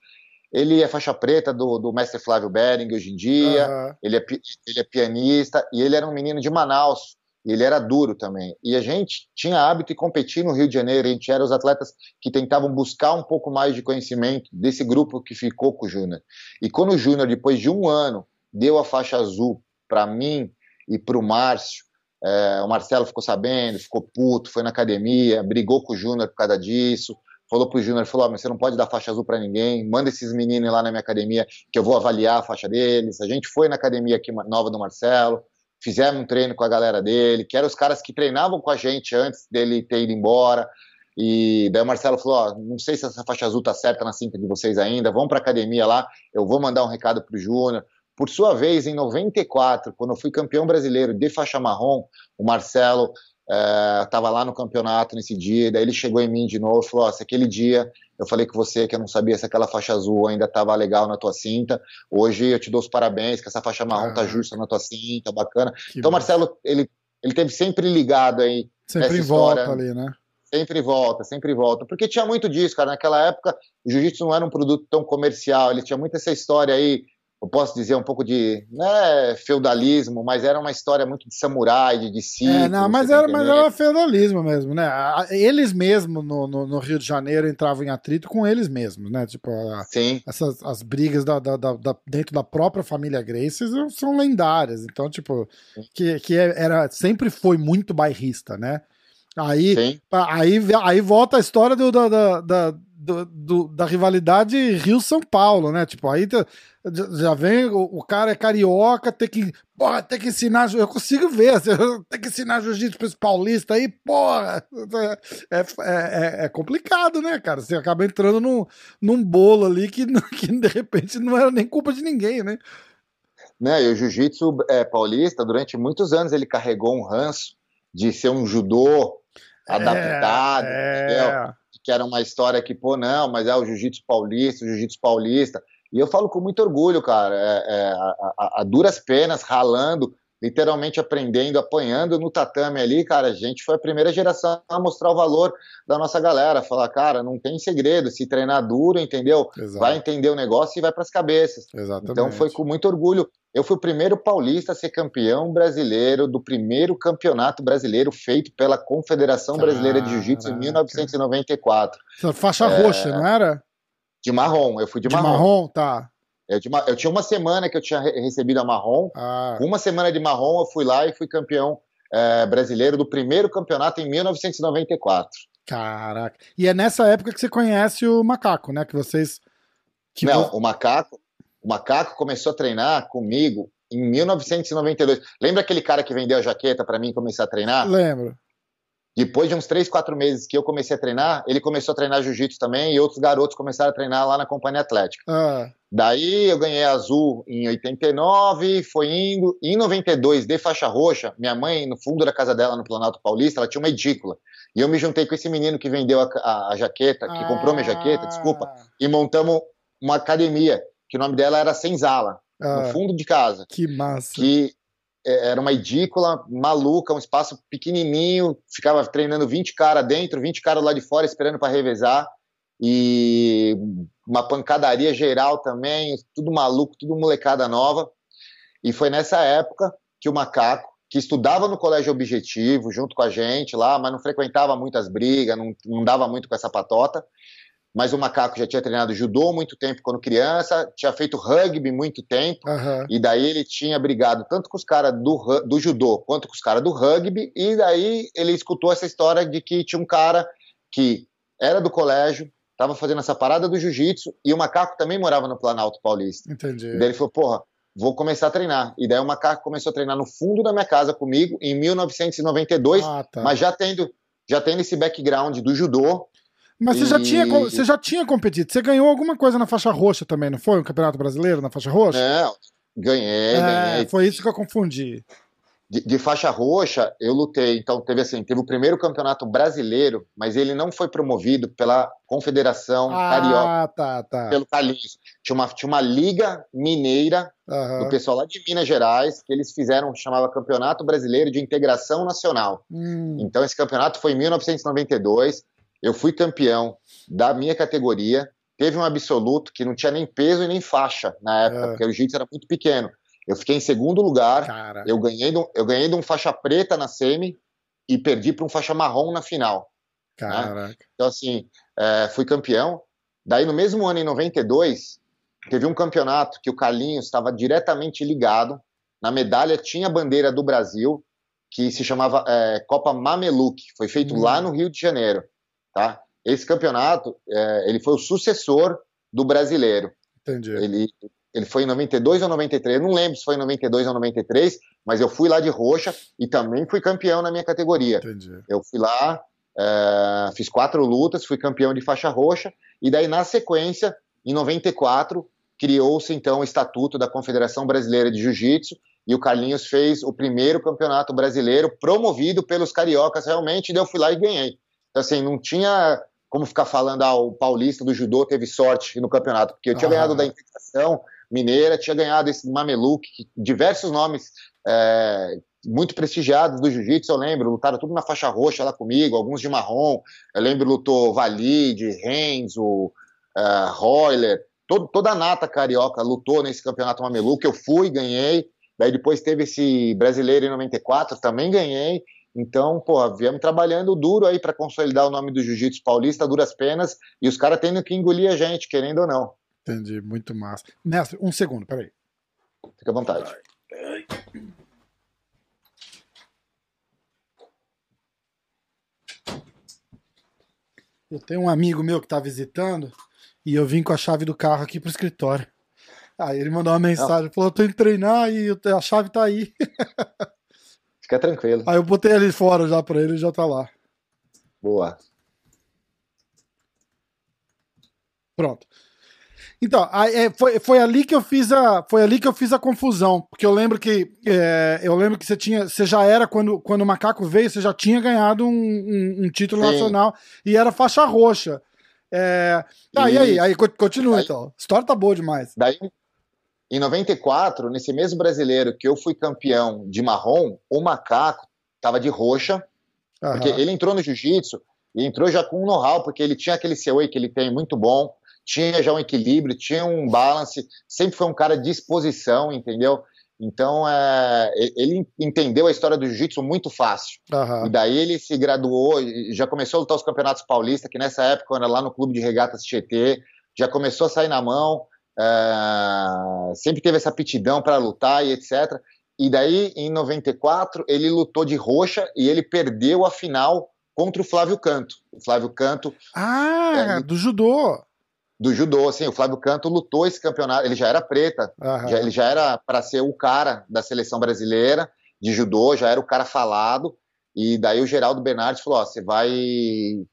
Ele é faixa preta do, do mestre Flávio Bering hoje em dia, uhum. ele, é, ele é pianista e ele era um menino de Manaus, ele era duro também. E a gente tinha hábito de competir no Rio de Janeiro, a gente era os atletas que tentavam buscar um pouco mais de conhecimento desse grupo que ficou com o Júnior. E quando o Júnior, depois de um ano, deu a faixa azul para mim e para o Márcio, é, o Marcelo ficou sabendo, ficou puto, foi na academia, brigou com o Júnior por causa disso, falou pro Júnior, falou, mas você não pode dar faixa azul para ninguém, manda esses meninos lá na minha academia que eu vou avaliar a faixa deles. A gente foi na academia aqui nova do Marcelo, fizemos um treino com a galera dele, que eram os caras que treinavam com a gente antes dele ter ido embora. E daí o Marcelo falou: Ó, não sei se essa faixa azul tá certa na cinta de vocês ainda, vamos para academia lá, eu vou mandar um recado pro Júnior. Por sua vez, em 94, quando eu fui campeão brasileiro de faixa marrom, o Marcelo estava é, lá no campeonato nesse dia, daí ele chegou em mim de novo e falou: oh, se aquele dia eu falei com você que eu não sabia se aquela faixa azul ainda estava legal na tua cinta, hoje eu te dou os parabéns, que essa faixa marrom ah, tá justa na tua cinta, bacana. Então, bom. Marcelo, ele, ele teve sempre ligado aí. Sempre em volta ali, né? Sempre volta, sempre volta. Porque tinha muito disso, cara. Naquela época, o jiu-jitsu não era um produto tão comercial, ele tinha muito essa história aí eu posso dizer, um pouco de né, feudalismo, mas era uma história muito de samurai, de discípulos. É, não, mas era, mas era feudalismo mesmo, né? Eles mesmos no, no, no, Rio de Janeiro entravam em atrito com eles mesmos, né? Tipo, a, Sim. essas as brigas da, da, da, dentro da própria família Gracie são lendárias. Então, tipo, que, que é, era, sempre foi muito bairrista, né? Aí, aí, aí volta a história do, da, da, da do, do, da rivalidade Rio-São Paulo, né? Tipo, aí já vem o, o, cara é carioca, tem que, porra, tem que ensinar, eu consigo ver, tem que ensinar jiu-jitsu pra esse paulista aí, porra, é, é, é, é, complicado, né, cara? Você acaba entrando num, num bolo ali que, que de repente não era nem culpa de ninguém, né? Né, e o jiu-jitsu é, paulista, durante muitos anos, ele carregou um ranço de ser um judô adaptado, é, que era uma história que, pô, não, mas é o jiu-jitsu paulista, o jiu-jitsu paulista. E eu falo com muito orgulho, cara, é, é, a, a, a, duras penas, ralando, literalmente aprendendo, apanhando no tatame ali, cara, a gente foi a primeira geração a mostrar o valor da nossa galera, falar, cara, não tem segredo, se treinar duro, entendeu? Exato. Vai entender o negócio e vai para as cabeças. Exatamente. Então foi com muito orgulho. Eu fui o primeiro paulista a ser campeão brasileiro do primeiro campeonato brasileiro feito pela Confederação Brasileira de Jiu-Jitsu em 1994. Faixa é... roxa, não era? De marrom, eu fui de, de marrom. marrom, tá. Eu tinha, eu tinha, uma semana que eu tinha recebido a marrom. Ah. Uma semana de marrom eu fui lá e fui campeão é, brasileiro do primeiro campeonato em 1994. Caraca. E é nessa época que você conhece o Macaco, né? Que vocês. Que Não, o Macaco. O Macaco começou a treinar comigo em 1992. Lembra aquele cara que vendeu a jaqueta para mim começar a treinar? Lembro. Depois de uns três, quatro meses que eu comecei a treinar, ele começou a treinar jiu-jitsu também e outros garotos começaram a treinar lá na Companhia Atlética. Ah. Daí eu ganhei azul em 89, foi indo. Em 92, de faixa roxa, minha mãe, no fundo da casa dela, no Planalto Paulista, ela tinha uma edícula. E eu me juntei com esse menino que vendeu a, a, a jaqueta, que ah. comprou minha jaqueta, desculpa, e montamos uma academia, que o nome dela era Senzala, ah. no fundo de casa. Que massa. Que era uma edícula maluca, um espaço pequenininho, ficava treinando 20 caras dentro, 20 caras lá de fora esperando para revezar, e uma pancadaria geral também, tudo maluco, tudo molecada nova. E foi nessa época que o Macaco, que estudava no colégio objetivo junto com a gente lá, mas não frequentava muitas brigas, não, não dava muito com essa patota, mas o Macaco já tinha treinado judô muito tempo quando criança, tinha feito rugby muito tempo, uhum. e daí ele tinha brigado tanto com os caras do, do judô quanto com os caras do rugby, e daí ele escutou essa história de que tinha um cara que era do colégio, estava fazendo essa parada do jiu-jitsu, e o Macaco também morava no Planalto Paulista. Entendi. E daí ele falou, porra, vou começar a treinar. E daí o Macaco começou a treinar no fundo da minha casa comigo, em 1992, ah, tá. mas já tendo, já tendo esse background do judô, mas você, e... já tinha, você já tinha competido. Você ganhou alguma coisa na faixa roxa também, não foi? Um campeonato brasileiro na faixa roxa? Não, ganhei, é, ganhei. Foi isso que eu confundi. De, de, faixa roxa, eu lutei. Então, teve assim, teve o primeiro campeonato brasileiro, mas ele não foi promovido pela Confederação ah, Carioca. Tá, tá. Pelo Carlinhos. Tinha uma, tinha uma liga mineira uhum. do pessoal lá de Minas Gerais, que eles fizeram, chamava Campeonato Brasileiro de Integração Nacional. Hum. Então, esse campeonato foi em 1992. Eu fui campeão da minha categoria. Teve um absoluto que não tinha nem peso e nem faixa na época, é. porque o jiu-jitsu era muito pequeno. Eu fiquei em segundo lugar. Cara. Eu ganhei, de, eu ganhei de um faixa preta na semi e perdi para um faixa marrom na final. Né? Então, assim, é, fui campeão. Daí, no mesmo ano, em 92, teve um campeonato que o Carlinhos estava diretamente ligado. Na medalha tinha a bandeira do Brasil, que se chamava é, Copa Mameluque. Foi feito hum. lá no Rio de Janeiro. Tá? Esse campeonato, é, ele foi o sucessor do brasileiro. Entendi. Ele, ele foi em 92 ou 93, eu não lembro se foi em 92 ou 93, mas eu fui lá de roxa e também fui campeão na minha categoria. Entendi. Eu fui lá, é, fiz quatro lutas, fui campeão de faixa roxa, e daí na sequência, em 94, criou-se então o Estatuto da Confederação Brasileira de Jiu-Jitsu, e o Carlinhos fez o primeiro campeonato brasileiro promovido pelos cariocas realmente, e daí eu fui lá e ganhei. Assim, não tinha como ficar falando, ah, o paulista do judô teve sorte no campeonato, porque eu tinha ah. ganhado da integração mineira, tinha ganhado esse Mameluque, diversos nomes é, muito prestigiados do jiu-jitsu, eu lembro, lutaram tudo na faixa roxa lá comigo, alguns de marrom, eu lembro lutou Valide, Renzo, uh, Royler, todo, toda a nata carioca lutou nesse campeonato Mameluque, eu fui, ganhei, daí depois teve esse brasileiro em 94, também ganhei, então, pô, viemos trabalhando duro aí para consolidar o nome do jiu-jitsu paulista, duras penas, e os caras tendo que engolir a gente, querendo ou não. Entendi, muito massa. Mestre, um segundo, peraí. Fica à vontade. Eu tenho um amigo meu que tá visitando e eu vim com a chave do carro aqui pro escritório. Aí ele mandou uma mensagem, falou: tô indo treinar e a chave tá aí. Fica tranquilo. Aí eu botei ali fora já pra ele e já tá lá. Boa. Pronto. Então, é, foi, foi ali que eu fiz a foi ali que eu fiz a confusão, porque eu lembro que é, eu lembro que você tinha você já era quando, quando o macaco veio você já tinha ganhado um, um, um título Sim. nacional e era faixa roxa. É... Ah, e, aí, aí continua então. A história tá boa demais. Daí, em 94, nesse mesmo brasileiro que eu fui campeão de marrom, o macaco tava de roxa, uhum. porque ele entrou no jiu-jitsu e entrou já com um know-how, porque ele tinha aquele COE que ele tem muito bom tinha já um equilíbrio, tinha um balance, sempre foi um cara de disposição, entendeu? Então, é, ele entendeu a história do jiu-jitsu muito fácil. Uhum. E daí ele se graduou, já começou a lutar os campeonatos paulistas, que nessa época era lá no clube de regatas Tietê, já começou a sair na mão, é, sempre teve essa aptidão para lutar e etc. E daí, em 94, ele lutou de roxa e ele perdeu a final contra o Flávio Canto. O Flávio Canto. Ah, é, do judô do judô, assim, o Flávio Canto lutou esse campeonato, ele já era preta, já, ele já era para ser o cara da seleção brasileira de judô, já era o cara falado, e daí o Geraldo Bernardes falou, ó, você vai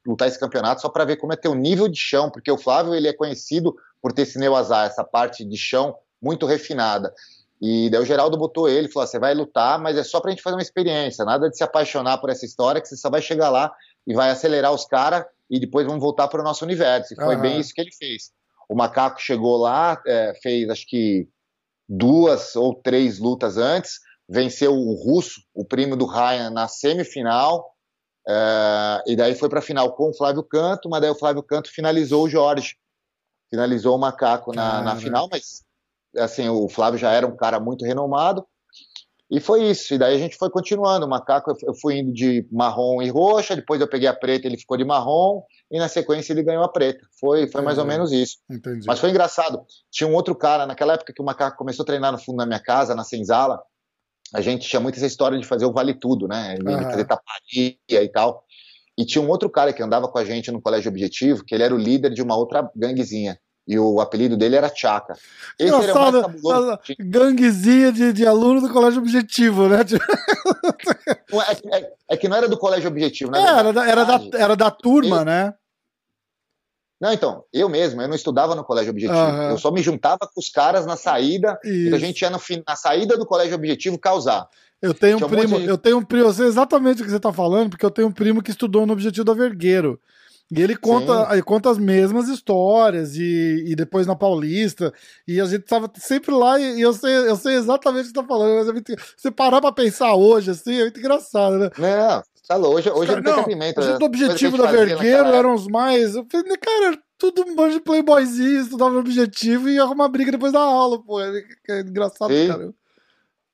lutar esse campeonato só para ver como é teu nível de chão, porque o Flávio, ele é conhecido por ter esse neoazar, essa parte de chão muito refinada, e daí o Geraldo botou ele, falou, você vai lutar, mas é só pra gente fazer uma experiência, nada de se apaixonar por essa história, que você só vai chegar lá e vai acelerar os caras e depois vamos voltar para o nosso universo. E foi uhum. bem isso que ele fez. O Macaco chegou lá, é, fez acho que duas ou três lutas antes, venceu o Russo, o primo do Ryan, na semifinal, é, e daí foi para a final com o Flávio Canto, mas daí o Flávio Canto finalizou o Jorge, finalizou o Macaco na, na final, mas assim, o Flávio já era um cara muito renomado, e foi isso. E daí a gente foi continuando. O macaco, eu fui indo de marrom e roxa, depois eu peguei a preta, ele ficou de marrom, e na sequência ele ganhou a preta. Foi, foi mais ou menos isso. Entendi. Mas foi engraçado. Tinha um outro cara, naquela época que o macaco começou a treinar no fundo da minha casa, na senzala, a gente tinha muito essa história de fazer o vale tudo, né? De uhum. fazer taparia e tal. E tinha um outro cara que andava com a gente no colégio objetivo, que ele era o líder de uma outra ganguezinha. E o apelido dele era Chaka. Esse era o. Ganguezinha de, de aluno do colégio objetivo, né? É, é, é, que não era do colégio objetivo, né? É, era, da, era, da, era da turma, né? Não, então, eu mesmo, eu não estudava no colégio objetivo. Uhum. Eu só me juntava com os caras na saída, e a gente ia no, na saída do colégio objetivo causar. Eu tenho um primo, de... eu tenho um primo, eu sei exatamente o que você está falando, porque eu tenho um primo que estudou no objetivo da Vergueiro. E ele conta, ele conta as mesmas histórias, e, e depois na Paulista, e a gente tava sempre lá, e, eu, sei, eu sei exatamente o que você tá falando, mas é muito, você parar pra pensar hoje, assim, é muito engraçado, né? Não, tá louco, hoje, hoje cara, não tem cabimento. O né? objetivo da Vergueiro eram os mais, eu falei, cara, tudo um monte de playboyzinho, estudava no objetivo e ia arrumar briga depois da aula, pô, é, é engraçado, Sim. cara.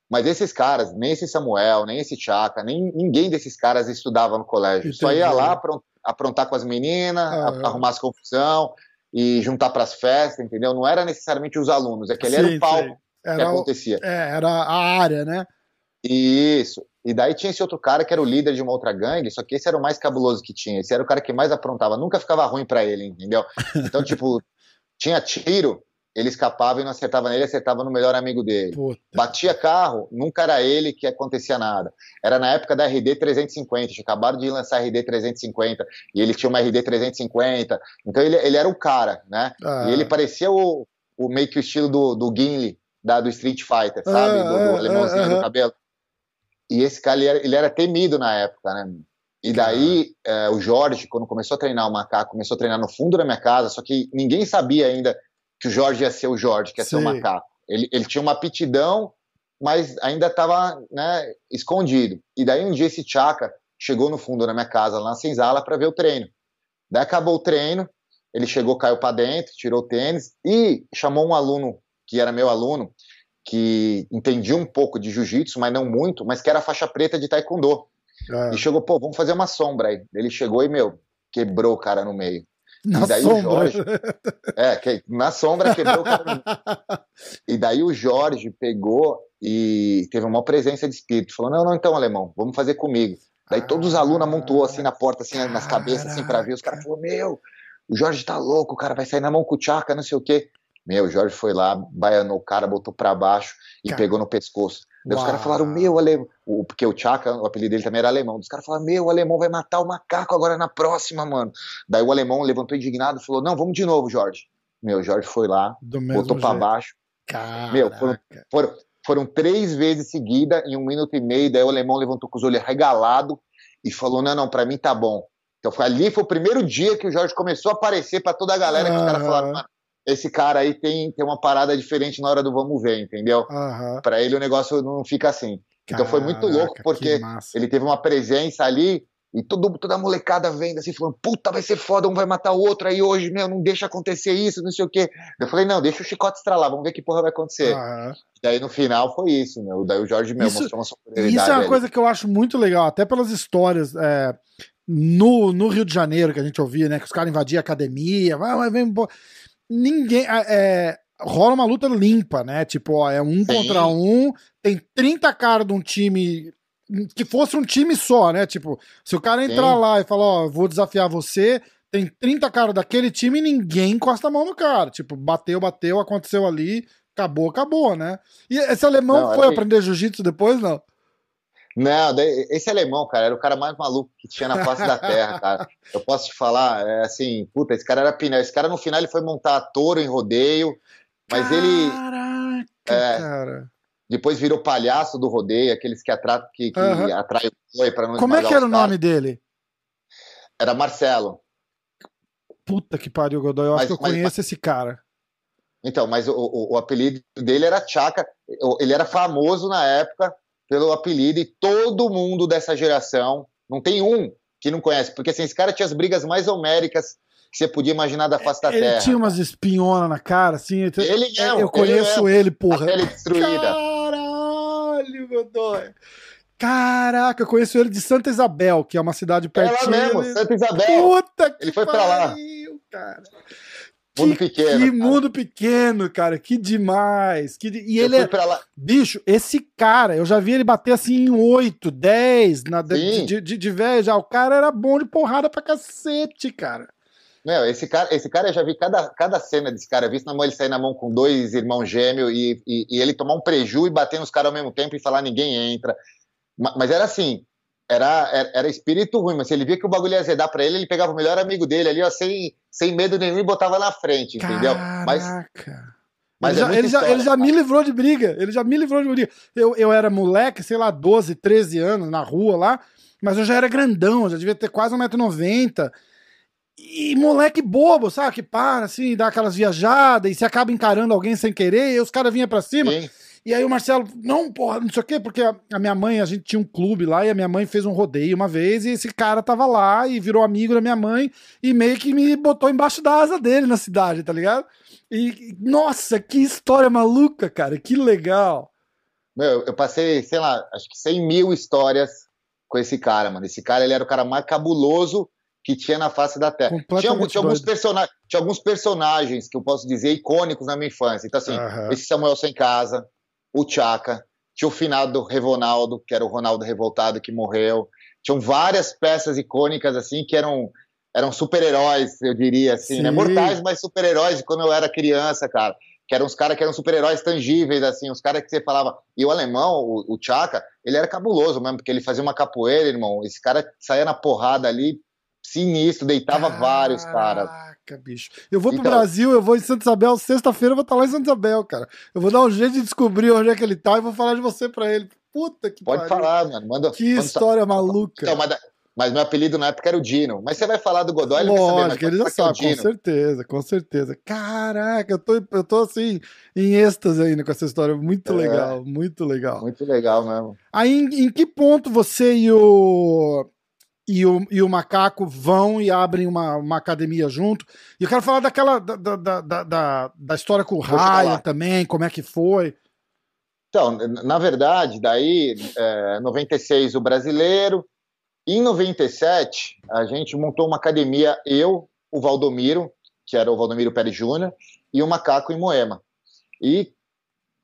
Mas esses caras, nem esse Samuel, nem esse Chaka, nem ninguém desses caras estudava no colégio. Entendi. Só ia lá, aprontar com as meninas, ah, arrumar as confusão e juntar para as festas, entendeu? Não era necessariamente os alunos, é que ele sim, era o palco que acontecia. O, é, era a área, né? Isso. E daí tinha esse outro cara que era o líder de uma outra gangue, só que esse era o mais cabuloso que tinha. Esse era o cara que mais aprontava, nunca ficava ruim para ele, entendeu? Então, tipo, tinha tiro, ele escapava e não acertava nele, acertava no melhor amigo dele. Puta. Batia carro, nunca era ele que acontecia nada. Era na época da RD 350, tinha acabado de lançar a RD 350 e ele tinha uma RD 350. Então ele, ele era o cara, né? Ah. E ele parecia o, o meio que o estilo do, do Gimli, da, do Street Fighter, sabe? Ah, do, do ah, alemãozinho ah, do cabelo. E esse cara, ele era, ele era, temido na época, né? E daí, é, o Jorge, quando começou a treinar o macaco, começou a treinar no fundo da minha casa, só que ninguém sabia ainda que o Jorge ia ser o Jorge, que ia Sim. ser o macaco. Ele, ele tinha uma aptidão, mas ainda estava né, escondido. E daí um dia esse Chaka chegou no fundo da minha casa, lá na senzala, para ver o treino. Daí acabou o treino, ele chegou, caiu para dentro, tirou o tênis e chamou um aluno, que era meu aluno, que entendia um pouco de jiu-jitsu, mas não muito, mas que era faixa preta de taekwondo. É. E chegou, pô, vamos fazer uma sombra aí. Ele chegou e, meu, quebrou o cara no meio. Na e daí sombra. o Jorge. É, que, na sombra quebrou o caminho. e daí o Jorge pegou e teve uma presença de espírito. Falou: não, não, então, alemão, vamos fazer comigo. Daí todos os alunos amontou assim na porta, assim, nas cabeças, assim, para ver. Os caras falaram: meu, o Jorge tá louco, o cara vai sair na mão com o Tchaka, não sei o quê. Meu, o Jorge foi lá, baianou o cara, botou para baixo e pegou no pescoço. Daí os caras falaram, meu, alemão. Porque o Chaka, o apelido dele também era alemão. Os caras falaram, meu, o alemão vai matar o macaco agora na próxima, mano. Daí o alemão levantou indignado e falou, não, vamos de novo, Jorge. Meu, o Jorge foi lá, botou para baixo. Caraca. Meu, foram, foram, foram, três vezes seguida em um minuto e meio. Daí o alemão levantou com os olhos regalados e falou: Não, não, para mim tá bom. Então foi ali, foi o primeiro dia que o Jorge começou a aparecer para toda a galera, que os caras falaram, mano, esse cara aí tem, tem uma parada diferente na hora do vamos ver, entendeu? Uhum. Para ele o negócio não fica assim. Caraca, então foi muito louco, porque ele teve uma presença ali e todo, toda a molecada vendo assim, falando, puta, vai ser foda, um vai matar o outro aí hoje, meu, não deixa acontecer isso, não sei o quê. Eu falei, não, deixa o chicote estralar, vamos ver que porra vai acontecer. Uhum. E aí no final foi isso, meu. Daí o Jorge meu, isso, mostrou uma superioridade. Isso é uma ali. coisa que eu acho muito legal, até pelas histórias. É, no, no Rio de Janeiro, que a gente ouvia, né? Que os caras invadiam a academia, vai, vem, ninguém. É, rola uma luta limpa, né? Tipo, ó, é um Sim. contra um, tem 30 caras de um time que fosse um time só, né? Tipo, se o cara entrar Sim. lá e falar, ó, vou desafiar você, tem 30 caras daquele time e ninguém encosta a mão no cara. Tipo, bateu, bateu, aconteceu ali, acabou, acabou, né? E esse alemão não, foi aprender jiu-jitsu depois, não? Não, esse alemão, cara, era o cara mais maluco que tinha na face da terra, cara. Eu posso te falar, é assim, puta, esse cara era pneu. Esse cara no final ele foi montar touro em rodeio, mas Caraca, ele. é, cara. Depois virou palhaço do rodeio, aqueles que, atra... que, que uhum. atraem o boi pra não Como é que era o nome dele? Era Marcelo. Puta que pariu, Godoy. Eu mas, acho que eu mas, conheço mas... esse cara. Então, mas o, o, o, apelido dele era Chaka. Ele era famoso na época pelo apelido e todo mundo dessa geração, não tem um que não conhece, porque assim, esse cara tinha as brigas mais homéricas que você podia imaginar da face da ele terra. Ele tinha umas espinhonas na cara, assim. Ele é, eu conheço ele, ele porra. Pele destruída. Caralho, Godoy. Caraca, eu conheço ele de Santa Isabel, que é uma cidade pertinho. É lá mesmo, Santa Isabel. Puta ele foi para lá. Cara. Mundo que, pequeno. Que cara. mundo pequeno, cara. Que demais. Que E eu ele é. Bicho, esse cara, eu já vi ele bater assim em 8, 10, na... de, de, de, de velho já. O cara era bom de porrada pra cacete, cara. Meu, esse cara, esse cara eu já vi cada, cada cena desse cara. Eu vi na mão ele sair na mão com dois irmãos gêmeos e, e, e ele tomar um preju e bater nos caras ao mesmo tempo e falar ninguém entra. Mas era assim, era, era, era, espírito ruim, mas se ele via que o bagulho ia azedar pra ele, ele pegava o melhor amigo dele ali, ó, sem, sem medo nenhum e botava na frente, entendeu? Caraca. Mas, mas ele, é já, ele, já, ele já me livrou de briga, ele já me livrou de briga. Eu, eu era moleque, sei lá, 12, 13 anos, na rua lá, mas eu já era grandão, já devia ter quase 1,90m. E moleque bobo, sabe? Que para, assim, dá aquelas viajadas e se acaba encarando alguém sem querer, e os caras vinham pra cima. Sim. E aí o Marcelo, não, porra, não sei o quê, porque a, a, minha mãe, a gente tinha um clube lá e a minha mãe fez um rodeio uma vez e esse cara tava lá e virou amigo da minha mãe e meio que me botou embaixo da asa dele na cidade, tá ligado? E, nossa, que história maluca, cara, que legal. Meu, eu passei, sei lá, acho que 100 mil histórias com esse cara, mano. Esse cara, ele era o cara mais cabuloso que tinha na face da Terra. Tinha, alguns, tinha, alguns personagens, tinha alguns personagens que eu posso dizer icônicos na minha infância. Então, assim, uhum. esse Samuel Sem Casa, o Chaka, tinha o finado Revonaldo, que era o Ronaldo Revoltado que morreu. Tinham várias peças icônicas assim que eram eram super-heróis, eu diria assim, né? Mortais, mas super-heróis de quando eu era criança, cara. Que eram os caras que eram super-heróis tangíveis, assim, os caras que você falava. E o alemão, o, o Chaka, ele era cabuloso mesmo, porque ele fazia uma capoeira, irmão. Esse cara saía na porrada ali, sinistro, deitava Caraca, vários caras. Caraca, bicho. Eu vou pro então, Brasil, eu vou em Santa Isabel, sexta-feira eu vou estar lá em Santa Isabel, cara. Eu vou dar um jeito de descobrir onde é que ele tá e vou falar de você pra ele. Puta que Pode pariu. falar, mano. Manda, que manda história só... maluca. Então, mas, mas, meu apelido na época era o Dino. Mas você vai falar do Godoy, ele Lógico, ele já sabe, é com certeza, com certeza. Caraca, eu tô, eu tô assim, em êxtase ainda com essa história. Muito é, legal, muito legal. Muito legal mesmo. Aí, em, em que ponto você e o e o, e o macaco vão e abrem uma, uma academia junto. E eu quero falar daquela da, da, da, da, da história com o Ryan também, como é que foi. Então, na verdade, daí, é, 96 o brasileiro, em 97 a gente montou uma academia, eu, o Valdomiro, que era o Valdomiro Pérez Júnior, e o Macaco em Moema. E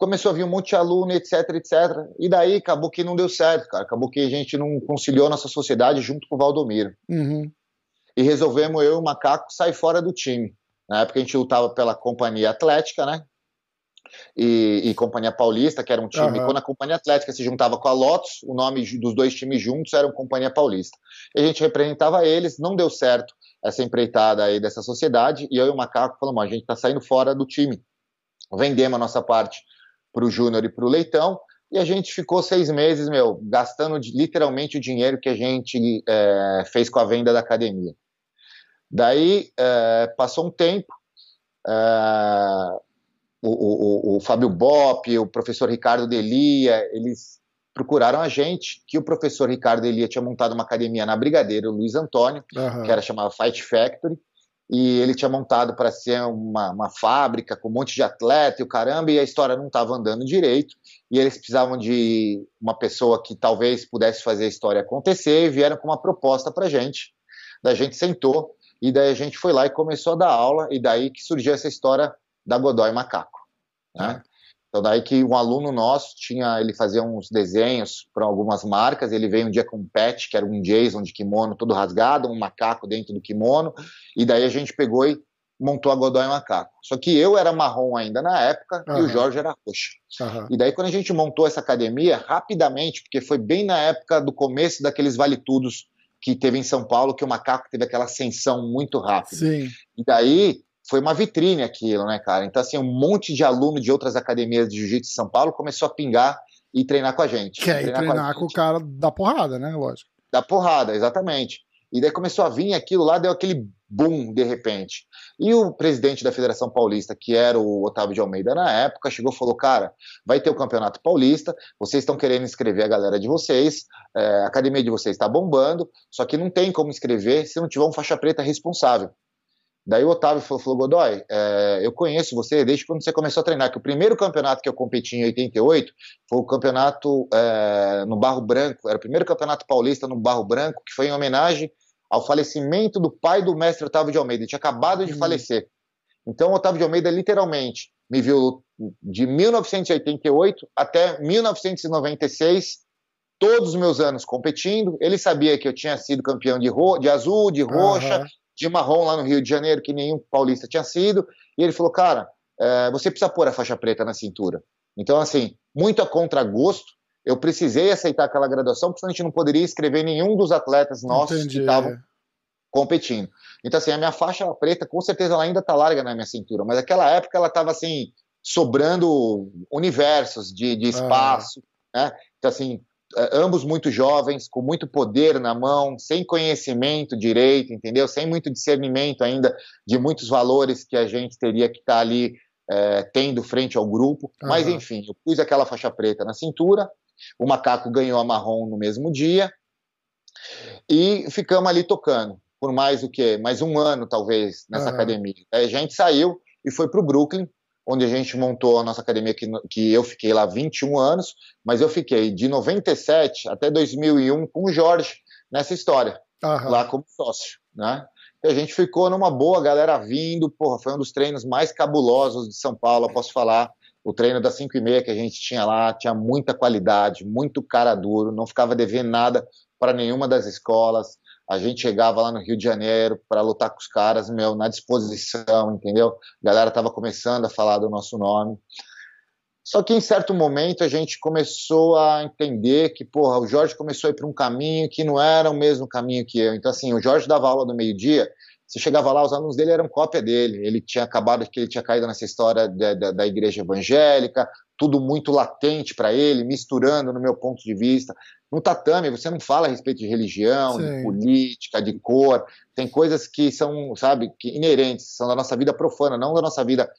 começou a vir um monte de aluno, etc, etc. E daí acabou que não deu certo, cara. Acabou que a gente não conciliou nossa sociedade junto com o Valdomiro. Uhum. E resolvemos eu e o Macaco sair fora do time. Na época a gente lutava pela Companhia Atlética, né? E, e Companhia Paulista, que era um time. Uhum. Quando a Companhia Atlética se juntava com a Lotus, o nome dos dois times juntos era Companhia Paulista. E a gente representava eles, não deu certo. essa empreitada aí dessa sociedade, e eu e o Macaco falamos, a gente está saindo fora do time. Vendemos a nossa parte para o Júnior e para o Leitão, e a gente ficou seis meses, meu, gastando literalmente o dinheiro que a gente é, fez com a venda da academia. Daí, é, passou um tempo, é, o, o, o, Fábio Bop, o professor Ricardo Delia, eles procuraram a gente, que o professor Ricardo Delia tinha montado uma academia na Brigadeiro Luiz Antônio, uhum. que era chamada Fight Factory, e ele tinha montado para ser uma, uma, fábrica com um monte de atleta e o caramba, e a história não estava andando direito, e eles precisavam de uma pessoa que talvez pudesse fazer a história acontecer, e vieram com uma proposta para gente. Daí a gente sentou, e daí a gente foi lá e começou a dar aula, e daí que surgiu essa história da Godoy Macaco. Né? Então daí que um aluno nosso tinha, ele fazia uns desenhos para algumas marcas, ele veio um dia com um pet, que era um Jason de kimono todo rasgado, um macaco dentro do kimono, e daí a gente pegou e montou a Godoy Macaco. Só que eu era marrom ainda na época uhum. e o Jorge era roxo. Uhum. E daí quando a gente montou essa academia, rapidamente, porque foi bem na época do começo daqueles vale-tudos que teve em São Paulo, que o macaco teve aquela ascensão muito rápida. Sim. E daí foi uma vitrine aquilo, né, cara? Então, assim, um monte de aluno de outras academias de jiu-jitsu de São Paulo começou a pingar e treinar com a gente. Que é, treinar, treinar com, com, o cara da porrada, né? Lógico. Da porrada, exatamente. E daí começou a vir aquilo lá, deu aquele boom de repente. E o presidente da Federação Paulista, que era o Otávio de Almeida na época, chegou e falou: Cara, vai ter o Campeonato Paulista, vocês estão querendo inscrever a galera de vocês, é, a academia de vocês está bombando, só que não tem como inscrever se não tiver um faixa preta responsável. Daí o Otávio falou, falou Godoy, é, eu conheço você desde quando você começou a treinar, que o primeiro campeonato que eu competi em 88 foi o campeonato é, no Barro Branco, era o primeiro campeonato paulista no Barro Branco, que foi em homenagem ao falecimento do pai do mestre Otávio de Almeida, ele tinha acabado de uhum. falecer. Então o Otávio de Almeida literalmente me viu de 1988 até 1996, todos os meus anos competindo, ele sabia que eu tinha sido campeão de, de azul, de roxa, uhum de marrom lá no Rio de Janeiro, que nenhum paulista tinha sido, e ele falou, cara, é, você precisa pôr a faixa preta na cintura. Então, assim, muito a contragosto, eu precisei aceitar aquela graduação, porque senão a gente não poderia escrever nenhum dos atletas nossos Entendi, que estavam competindo. Então, assim, a minha faixa preta, com certeza, ela ainda está larga na minha cintura, mas naquela época ela estava, assim, sobrando universos de, de ah. espaço, ah. né? Então, assim, ambos muito jovens, com muito poder na mão, sem conhecimento direito, entendeu? Sem muito discernimento ainda de muitos valores que a gente teria que estar tá ali é, tendo frente ao grupo. Uhum. Mas enfim, eu pus aquela faixa preta na cintura, o macaco ganhou a marrom no mesmo dia e ficamos ali tocando por mais o que mais um ano talvez nessa uhum. academia. Aí a gente saiu e foi para o Brooklyn onde a gente montou a nossa academia, que, que eu fiquei lá 21 anos, mas eu fiquei de 97 até 2001 com o Jorge nessa história, uhum. lá como sócio, né? E a gente ficou numa boa, galera vindo, porra, foi um dos treinos mais cabulosos de São Paulo, posso falar. O treino das 5 e meia que a gente tinha lá tinha muita qualidade, muito cara duro, não ficava devendo nada para nenhuma das escolas. A gente chegava lá no Rio de Janeiro para lutar com os caras, meu, na disposição, entendeu? A galera estava começando a falar do nosso nome. Só que em certo momento a gente começou a entender que, porra, o Jorge começou a ir para um caminho que não era o mesmo caminho que eu. Então, assim, o Jorge dava aula no meio-dia, você chegava lá, os alunos dele eram cópia dele. Ele tinha acabado, que ele tinha caído nessa história da, da, da igreja evangélica, tudo muito latente para ele, misturando no meu ponto de vista. No tatame, você não fala a respeito de religião, Sim. de política, de cor. Tem coisas que são, sabe, que inerentes, são da nossa vida profana, não da nossa vida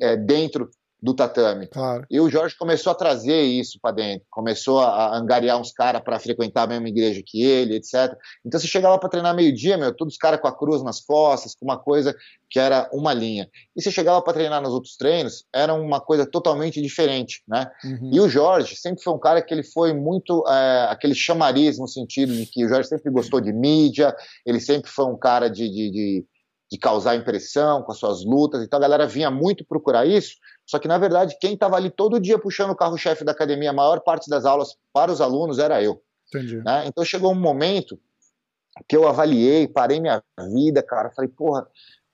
é, dentro do tatame. Claro. E o Jorge começou a trazer isso para dentro, começou a angariar uns caras para frequentar a mesma igreja que ele, etc. Então você chegava para treinar meio-dia, meu, todos os caras com a cruz nas costas, com uma coisa que era uma linha. E você chegava para treinar nos outros treinos, era uma coisa totalmente diferente, né? Uhum. E o Jorge sempre foi um cara que ele foi muito é, aquele chamariz no sentido de que o Jorge sempre gostou de mídia, ele sempre foi um cara de, de, de de causar impressão com as suas lutas, então a galera vinha muito procurar isso, só que na verdade quem estava ali todo dia puxando o carro-chefe da academia, a maior parte das aulas para os alunos era eu. Entendi. Né? Então chegou um momento que eu avaliei, parei minha vida, cara, falei, porra,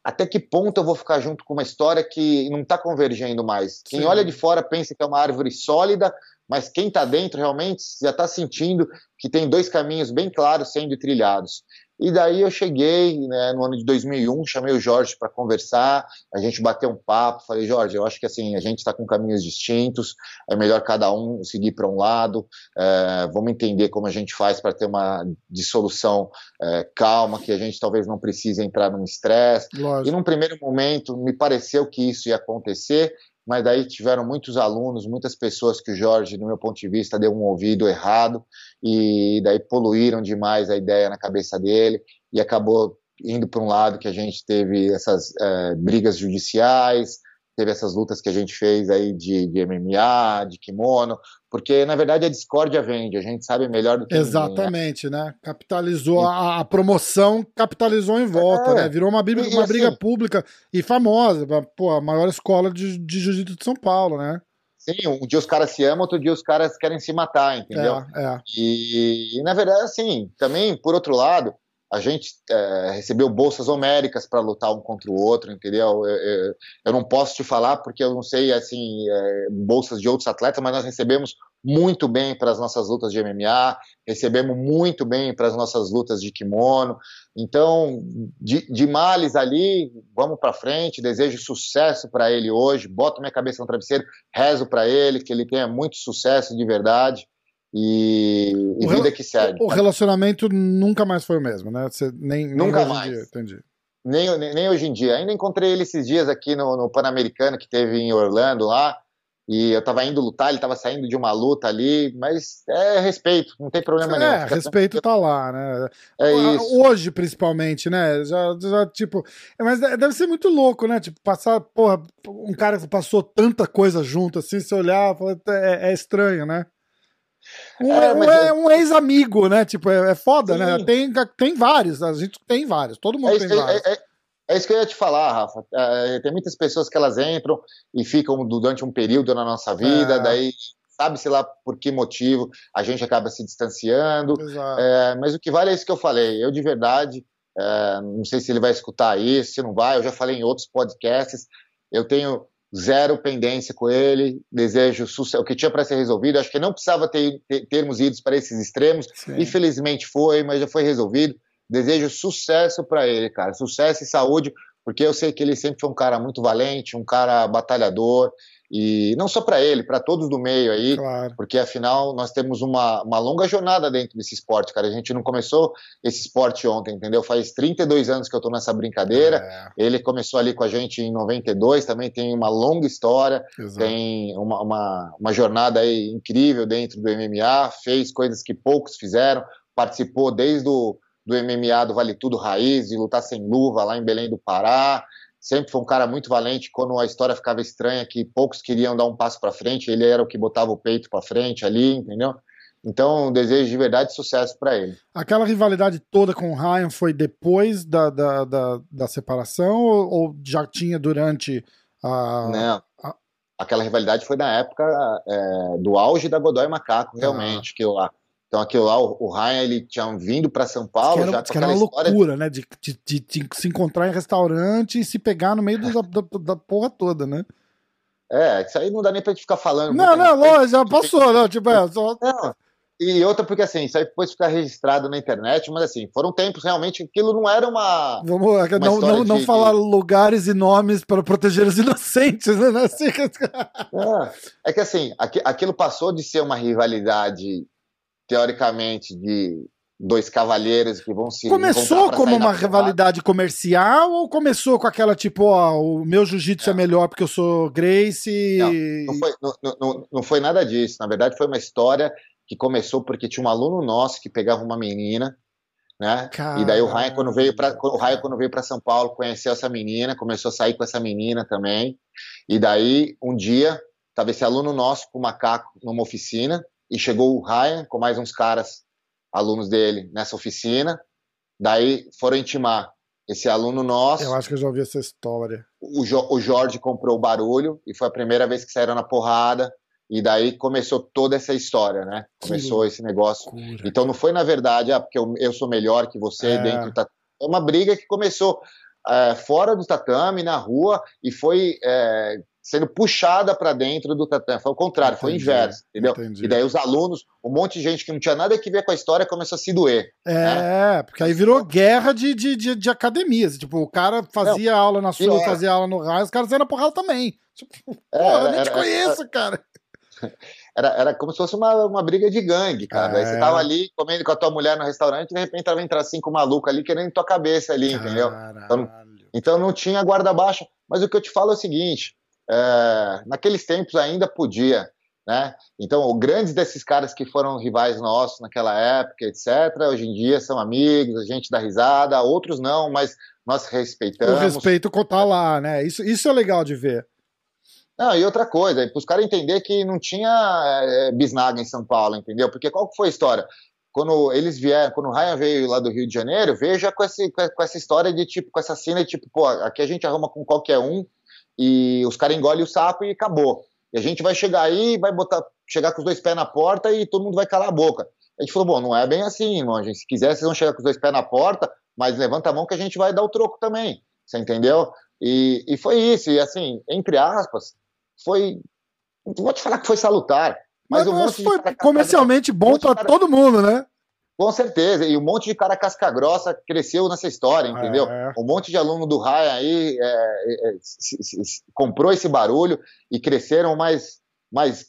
até que ponto eu vou ficar junto com uma história que não está convergendo mais? Quem Sim. olha de fora pensa que é uma árvore sólida, mas quem está dentro realmente já está sentindo que tem dois caminhos bem claros sendo trilhados. E daí eu cheguei né, no ano de 2001, chamei o Jorge para conversar, a gente bateu um papo, falei, Jorge, eu acho que assim, a gente está com caminhos distintos, é melhor cada um seguir para um lado, é, vamos entender como a gente faz para ter uma dissolução é, calma, que a gente talvez não precise entrar num estresse. E num primeiro momento me pareceu que isso ia acontecer, mas daí tiveram muitos alunos, muitas pessoas que o Jorge, no meu ponto de vista, deu um ouvido errado e daí poluíram demais a ideia na cabeça dele e acabou indo para um lado que a gente teve essas é, brigas judiciais, teve essas lutas que a gente fez aí de, de, MMA, de kimono, porque na verdade a discórdia vende, a gente sabe melhor do que Exatamente, ninguém, né? né? Capitalizou a, a, promoção, capitalizou em volta, é, né? Virou uma, briga, uma assim, briga pública e famosa, pô, a maior escola de, de jiu-jitsu de São Paulo, né? Sim, um dia os caras se amam, outro dia os caras querem se matar, entendeu? É, é. E, e na verdade, assim, também, por outro lado, a gente é, recebeu bolsas homéricas para lutar um contra o outro, entendeu? Eu, eu, eu, não posso te falar porque eu não sei, assim, é, bolsas de outros atletas, mas nós recebemos muito bem para as nossas lutas de MMA, recebemos muito bem para as nossas lutas de kimono. Então, de, de males ali, vamos para frente. Desejo sucesso para ele hoje. Boto minha cabeça no travesseiro, rezo para ele, que ele tenha muito sucesso de verdade e, e vida que segue. O relacionamento nunca mais foi o mesmo, né? Você nem, nem nunca mais. Dia, entendi. Nem, nem, nem, hoje em dia. Ainda encontrei ele esses dias aqui no, no Pan-Americano que teve em Orlando lá. E eu tava indo lutar, ele tava saindo de uma luta ali, mas é respeito, não tem problema é, nenhum. É, respeito tá lá, né? É isso. Hoje, principalmente, né? Já, já, tipo. Mas deve ser muito louco, né? Tipo, passar, porra, um cara que passou tanta coisa junto, assim, se olhar, é, é estranho, né? Um, é, um, é, um ex-amigo, né? Tipo, é, é foda, né? Sim. né? Tem, tem vários, a gente tem vários, todo mundo tem vários. É isso que eu ia te falar, Rafa. É, tem muitas pessoas que elas entram e ficam durante um período na nossa vida, é. daí sabe-se lá por que motivo a gente acaba se distanciando. É, mas o que vale é isso que eu falei. Eu, de verdade, é, não sei se ele vai escutar isso, se não vai, eu já falei em outros podcasts. Eu tenho zero pendência com ele, desejo sucesso, o que tinha para ser resolvido, acho que não precisava ter, ter, termos ido para esses extremos, Sim. infelizmente foi, mas já foi resolvido. Desejo sucesso para ele, cara, sucesso e saúde, porque eu sei que ele sempre foi um cara muito valente, um cara batalhador, e não só para ele, para todos do meio aí, claro. porque afinal nós temos uma, uma longa jornada dentro desse esporte, cara. A gente não começou esse esporte ontem, entendeu? Faz 32 anos que eu tô nessa brincadeira. É. Ele começou ali com a gente em 92, também tem uma longa história, Exato. tem uma, uma, uma jornada aí incrível dentro do MMA, fez coisas que poucos fizeram, participou desde o do MMA do Vale Tudo Raiz, de lutar sem luva lá em Belém do Pará sempre foi um cara muito valente quando a história ficava estranha, que poucos queriam dar um passo para frente, ele era o que botava o peito para frente ali, entendeu? Então, desejo de verdade sucesso para ele. Aquela rivalidade toda com o Ryan foi depois da, da, da, da separação ou, ou, já tinha durante a. Não. A... Aquela rivalidade foi na época é, do auge da Godoy Macaco, realmente, ah. que eu, então aquilo lá, o, Ryan, ele tinha vindo para São Paulo era, já com aquela uma loucura, né? De, de, de, se encontrar em restaurante e se pegar no meio da, da, da, porra toda, né? É, isso aí não dá nem pra gente ficar falando. Não, não, lógico, já passou, não, tipo, é, só... Não, e outra porque assim, isso aí depois ficar registrado na internet, mas assim, foram tempos realmente aquilo não era uma. Vamos é uma não, não, não de, falar lugares e nomes para proteger os inocentes, né? Assim, é, é que assim, aquilo passou de ser uma rivalidade teoricamente, de dois cavalheiros que vão se. Começou como uma rivalidade comercial ou começou com aquela tipo, ó, o meu jiu-jitsu é melhor porque eu sou Grace? Não, não foi, não, não, não foi nada disso. Na verdade, foi uma história que começou porque tinha um aluno nosso que pegava uma menina. Né? E daí o Ryan quando veio para o Ryan quando veio para São Paulo conheceu essa menina, começou a sair com essa menina também. E daí um dia tava esse aluno nosso com o macaco numa oficina e chegou o Ryan com mais uns caras, alunos dele, nessa oficina. Daí foram intimar esse aluno nosso. Eu acho que eu já ouvi essa história. O, jo o Jorge comprou o barulho e foi a primeira vez que saíram na porrada. E daí começou toda essa história, né? Começou que esse negócio. Loucura. Então não foi, na verdade, ah, porque eu, eu sou melhor que você é. dentro do É uma briga que começou é, fora do tatame, na rua, e foi é, sendo puxada para dentro do tatame. Foi o contrário, Entendi. foi o inverso, entendeu? Entendi. E daí os alunos, um monte de gente que não tinha nada a ver com a história começou a se doer. É, né? porque aí virou guerra de, de, de, de academias. Tipo, o cara fazia não, aula na sua, fazia aula no raio, os caras eram porrada também. Tipo, é, porra, eu nem te conheço, era, cara. Era, era como se fosse uma, uma briga de gangue, cara. É. Aí você tava ali comendo com a tua mulher no restaurante e de repente tava entrar cinco malucos ali querendo tua cabeça ali, Caralho. entendeu? Então, então não tinha guarda baixa. Mas o que eu te falo é o seguinte: é, naqueles tempos ainda podia. Né? Então, grandes desses caras que foram rivais nossos naquela época, etc., hoje em dia são amigos, a gente dá risada, outros não, mas nós respeitamos. O respeito tá lá, né? Isso, isso é legal de ver. Não, e outra coisa, para os caras entender que não tinha é, bisnaga em São Paulo, entendeu? Porque qual que foi a história? Quando eles vieram, quando o Ryan veio lá do Rio de Janeiro, veja com, esse, com essa história de tipo, com essa cena de tipo, pô, aqui a gente arruma com qualquer um e os caras engolem o sapo e acabou. E a gente vai chegar aí, vai botar, chegar com os dois pés na porta e todo mundo vai calar a boca. A gente falou, bom, não é bem assim, irmão. Gente, se quiser, vocês vão chegar com os dois pés na porta, mas levanta a mão que a gente vai dar o troco também. Você entendeu? E, e foi isso. E assim, entre aspas, foi. Não vou te falar que foi salutar. Mas, mas um foi comercialmente bom para todo mundo, né? Com certeza, e um monte de cara casca grossa cresceu nessa história, entendeu? É. Um monte de aluno do Raia aí é, é, se, se, se, comprou esse barulho e cresceram mais, mais,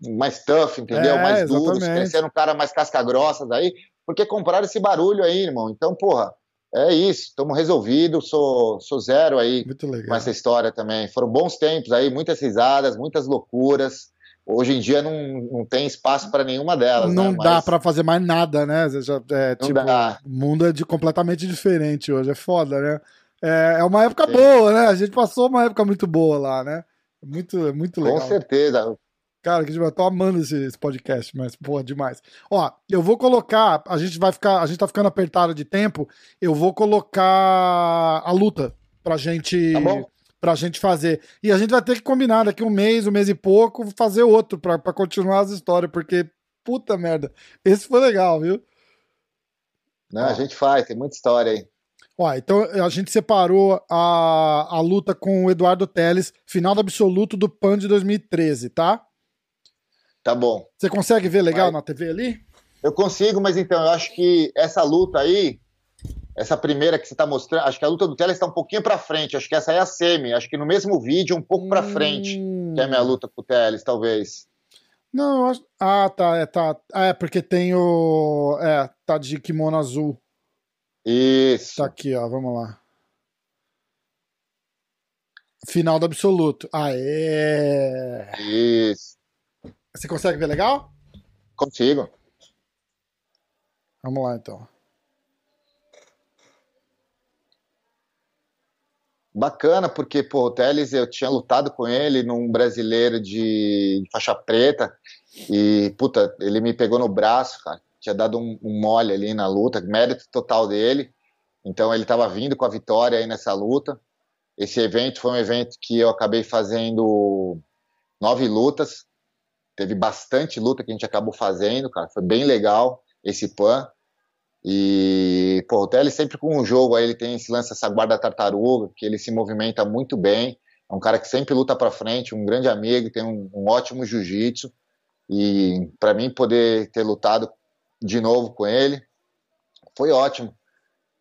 mais tough, entendeu? É, mais duros, cresceram cara mais casca grossas aí, porque compraram esse barulho aí, irmão. Então, porra, é isso, estamos resolvidos, sou, sou zero aí com essa história também. Foram bons tempos aí, muitas risadas, muitas loucuras. Hoje em dia não, não tem espaço para nenhuma delas. Não né? dá Mas... para fazer mais nada, né? Já, é, não tipo, dá. O mundo é de, completamente diferente hoje, é foda, né? É, é uma época Sim. boa, né? A gente passou uma época muito boa lá, né? Muito, muito legal. Com certeza. Cara, que eu tô amando esse, esse, podcast, mas, porra, demais. Ó, eu vou colocar, a gente vai ficar, a gente tá ficando apertado de tempo, eu vou colocar a luta pra gente, tá pra gente fazer. E a gente vai ter que combinar daqui um mês, um mês e pouco, fazer outro pra, pra continuar as histórias, porque, puta merda, esse foi legal, viu? Não, a gente faz, tem muita história aí. Ó, então a gente separou a, a luta com o Eduardo Teles, final do absoluto do PAN de 2013, tá? Tá bom. Você consegue ver legal na TV ali? Eu consigo, mas então, eu acho que essa luta aí, essa primeira que você está mostrando, acho que a luta do Teles está um pouquinho para frente. Acho que essa é a semi. Acho que no mesmo vídeo, um pouco para frente, que é a minha hum. luta com o Teles, talvez. Não, eu acho. Ah, tá, é, tá. Ah, é, porque tem o. É, tá de kimono azul. Isso. Tá aqui, ó, vamos lá. Final do absoluto. Aê! Isso. Você consegue ver legal? Consigo. Vamos lá então. Bacana, porque pô, o Teles, eu tinha lutado com ele num brasileiro de faixa preta e, puta, ele me pegou no braço, cara. Tinha dado um, um mole ali na luta, mérito total dele. Então ele estava vindo com a vitória aí nessa luta. Esse evento foi um evento que eu acabei fazendo nove lutas teve bastante luta que a gente acabou fazendo, cara. Foi bem legal esse PAN. E, pô, o Tele sempre com um jogo aí, ele tem esse lance, essa guarda tartaruga, que ele se movimenta muito bem. É um cara que sempre luta para frente, um grande amigo, tem um, um ótimo jiu-jitsu. E para mim poder ter lutado de novo com ele foi ótimo.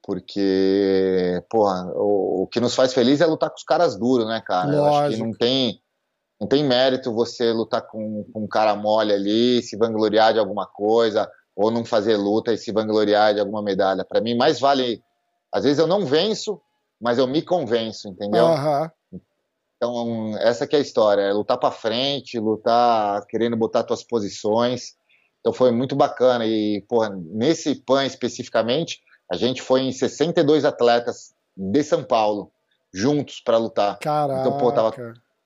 Porque, porra, o, o que nos faz feliz é lutar com os caras duros, né, cara? Lógico. Eu acho que não tem não tem mérito você lutar com, com um cara mole ali, se vangloriar de alguma coisa, ou não fazer luta e se vangloriar de alguma medalha. Para mim, mais vale. Às vezes eu não venço, mas eu me convenço, entendeu? Uhum. Então, essa que é a história: é lutar para frente, lutar querendo botar suas posições. Então, foi muito bacana. E, porra, nesse PAN especificamente, a gente foi em 62 atletas de São Paulo, juntos para lutar. Caraca. Então, pô, tava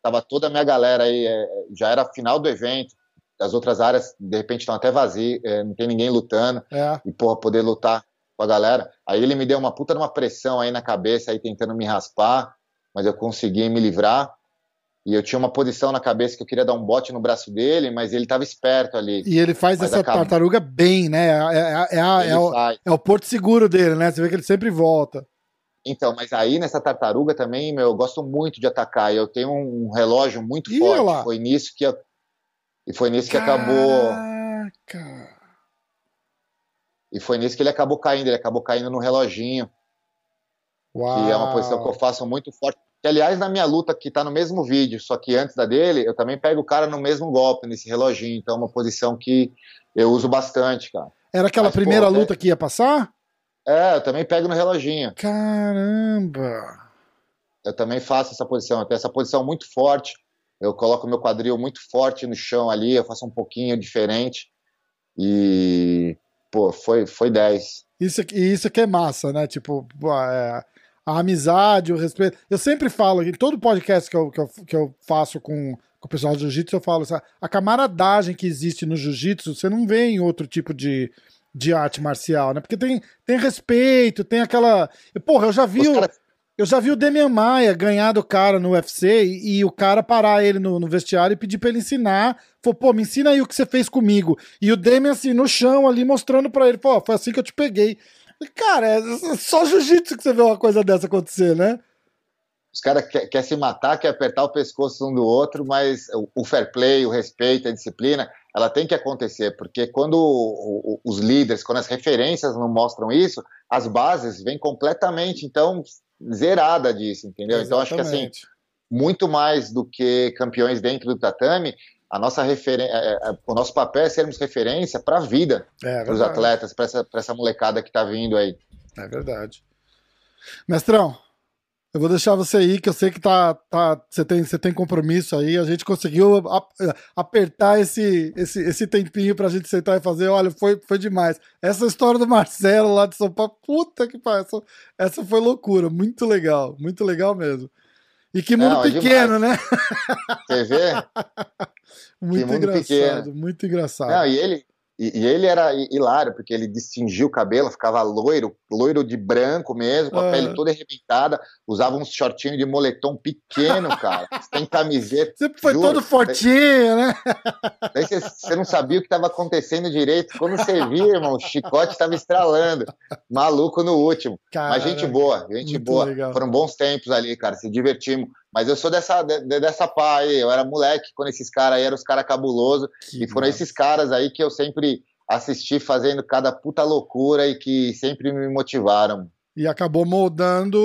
tava toda a minha galera aí, é, já era final do evento, as outras áreas de repente estão até vazias, é, não tem ninguém lutando, é. e porra, poder lutar com a galera. Aí ele me deu uma puta uma pressão aí na cabeça, aí tentando me raspar, mas eu consegui me livrar. E eu tinha uma posição na cabeça que eu queria dar um bote no braço dele, mas ele estava esperto ali. E ele faz mas essa acaba... tartaruga bem, né? É, é, é, é, o, é, o, porto seguro dele, né? Você vê que ele sempre volta. Então, mas aí nessa tartaruga também, meu, eu gosto muito de atacar. Eu tenho um relógio muito Ih, forte. Lá. Foi nisso que eu... e foi nisso que Caraca. acabou. E foi nisso que ele acabou caindo. Ele acabou caindo no reloginho. Uau. Que é uma posição que eu faço muito forte. Que, aliás, na minha luta, que tá no mesmo vídeo, só que antes da dele, eu também pego o cara no mesmo golpe, nesse reloginho. Então, é uma posição que eu uso bastante, cara. Era aquela Mas, primeira pô, luta que ia passar? É, eu também pego no reloginho. Caramba! Eu também faço essa posição. Eu tenho essa posição muito forte. Eu coloco meu quadril muito forte no chão ali, eu faço um pouquinho diferente. E, pô, foi, foi 10. Isso, isso que é massa, né? Tipo, é, a amizade, o respeito. Eu sempre falo, em todo podcast que eu, que eu, que eu faço com, com o pessoal do jiu-jitsu, eu falo, assim, a camaradagem que existe no jiu-jitsu, você não vê em outro tipo de, de arte marcial, né? Porque tem, tem respeito, tem aquela. Porra, eu já vi. O, eu já vi o Demian Maia ganhar do cara no UFC e, e o cara parar ele no, no, vestiário e pedir pra ele ensinar. Falou, pô, me ensina aí o que você fez comigo. E o Demian, assim, no chão ali, mostrando pra ele, pô, foi assim que eu te peguei. Cara, é só jiu-jitsu que você vê uma coisa dessa acontecer, né? Os caras querem quer se matar, quer apertar o pescoço um do outro, mas o, o fair play, o respeito, a disciplina, ela tem que acontecer, porque quando o, o, os líderes, quando as referências não mostram isso, as bases vêm completamente, então, zerada disso, entendeu? Exatamente. Então, acho que assim, muito mais do que campeões dentro do tatame, a nossa referência, é, é, o nosso papel é sermos referência para a vida é, dos atletas, para essa, essa molecada que está vindo aí. É verdade. Mestrão, eu vou deixar você aí, que eu sei que tá, tá, você, tem, você tem compromisso aí. A gente conseguiu apertar esse, esse, esse tempinho pra gente sentar e fazer. Olha, foi, foi demais. Essa história do Marcelo lá de São Paulo, puta que pariu. Essa, essa foi loucura. Muito legal, muito legal mesmo. E que mundo Não, é pequeno, né? Você vê? muito engraçado, pequeno. muito engraçado. Não, e ele, e, e, ele era hilário, porque ele distingia o cabelo, ficava loiro, loiro de branco mesmo, com a pele toda arrebentada, usava um shortinho de moletom pequeno, cara, sem camiseta. Sempre foi juro. todo fortinho, né? Daí você não sabia o que estava acontecendo direito. Quando você via, irmão, o chicote estava estralando. Maluco no último. Mas gente boa, gente boa. Legal. Foram bons tempos ali, cara, se divertimos. Mas eu sou dessa, de, dessa pá aí. Eu era moleque quando esses caras aí eram os caras cabulosos. E foram esses caras aí que eu sempre assisti fazendo cada puta loucura e que sempre me motivaram. E acabou moldando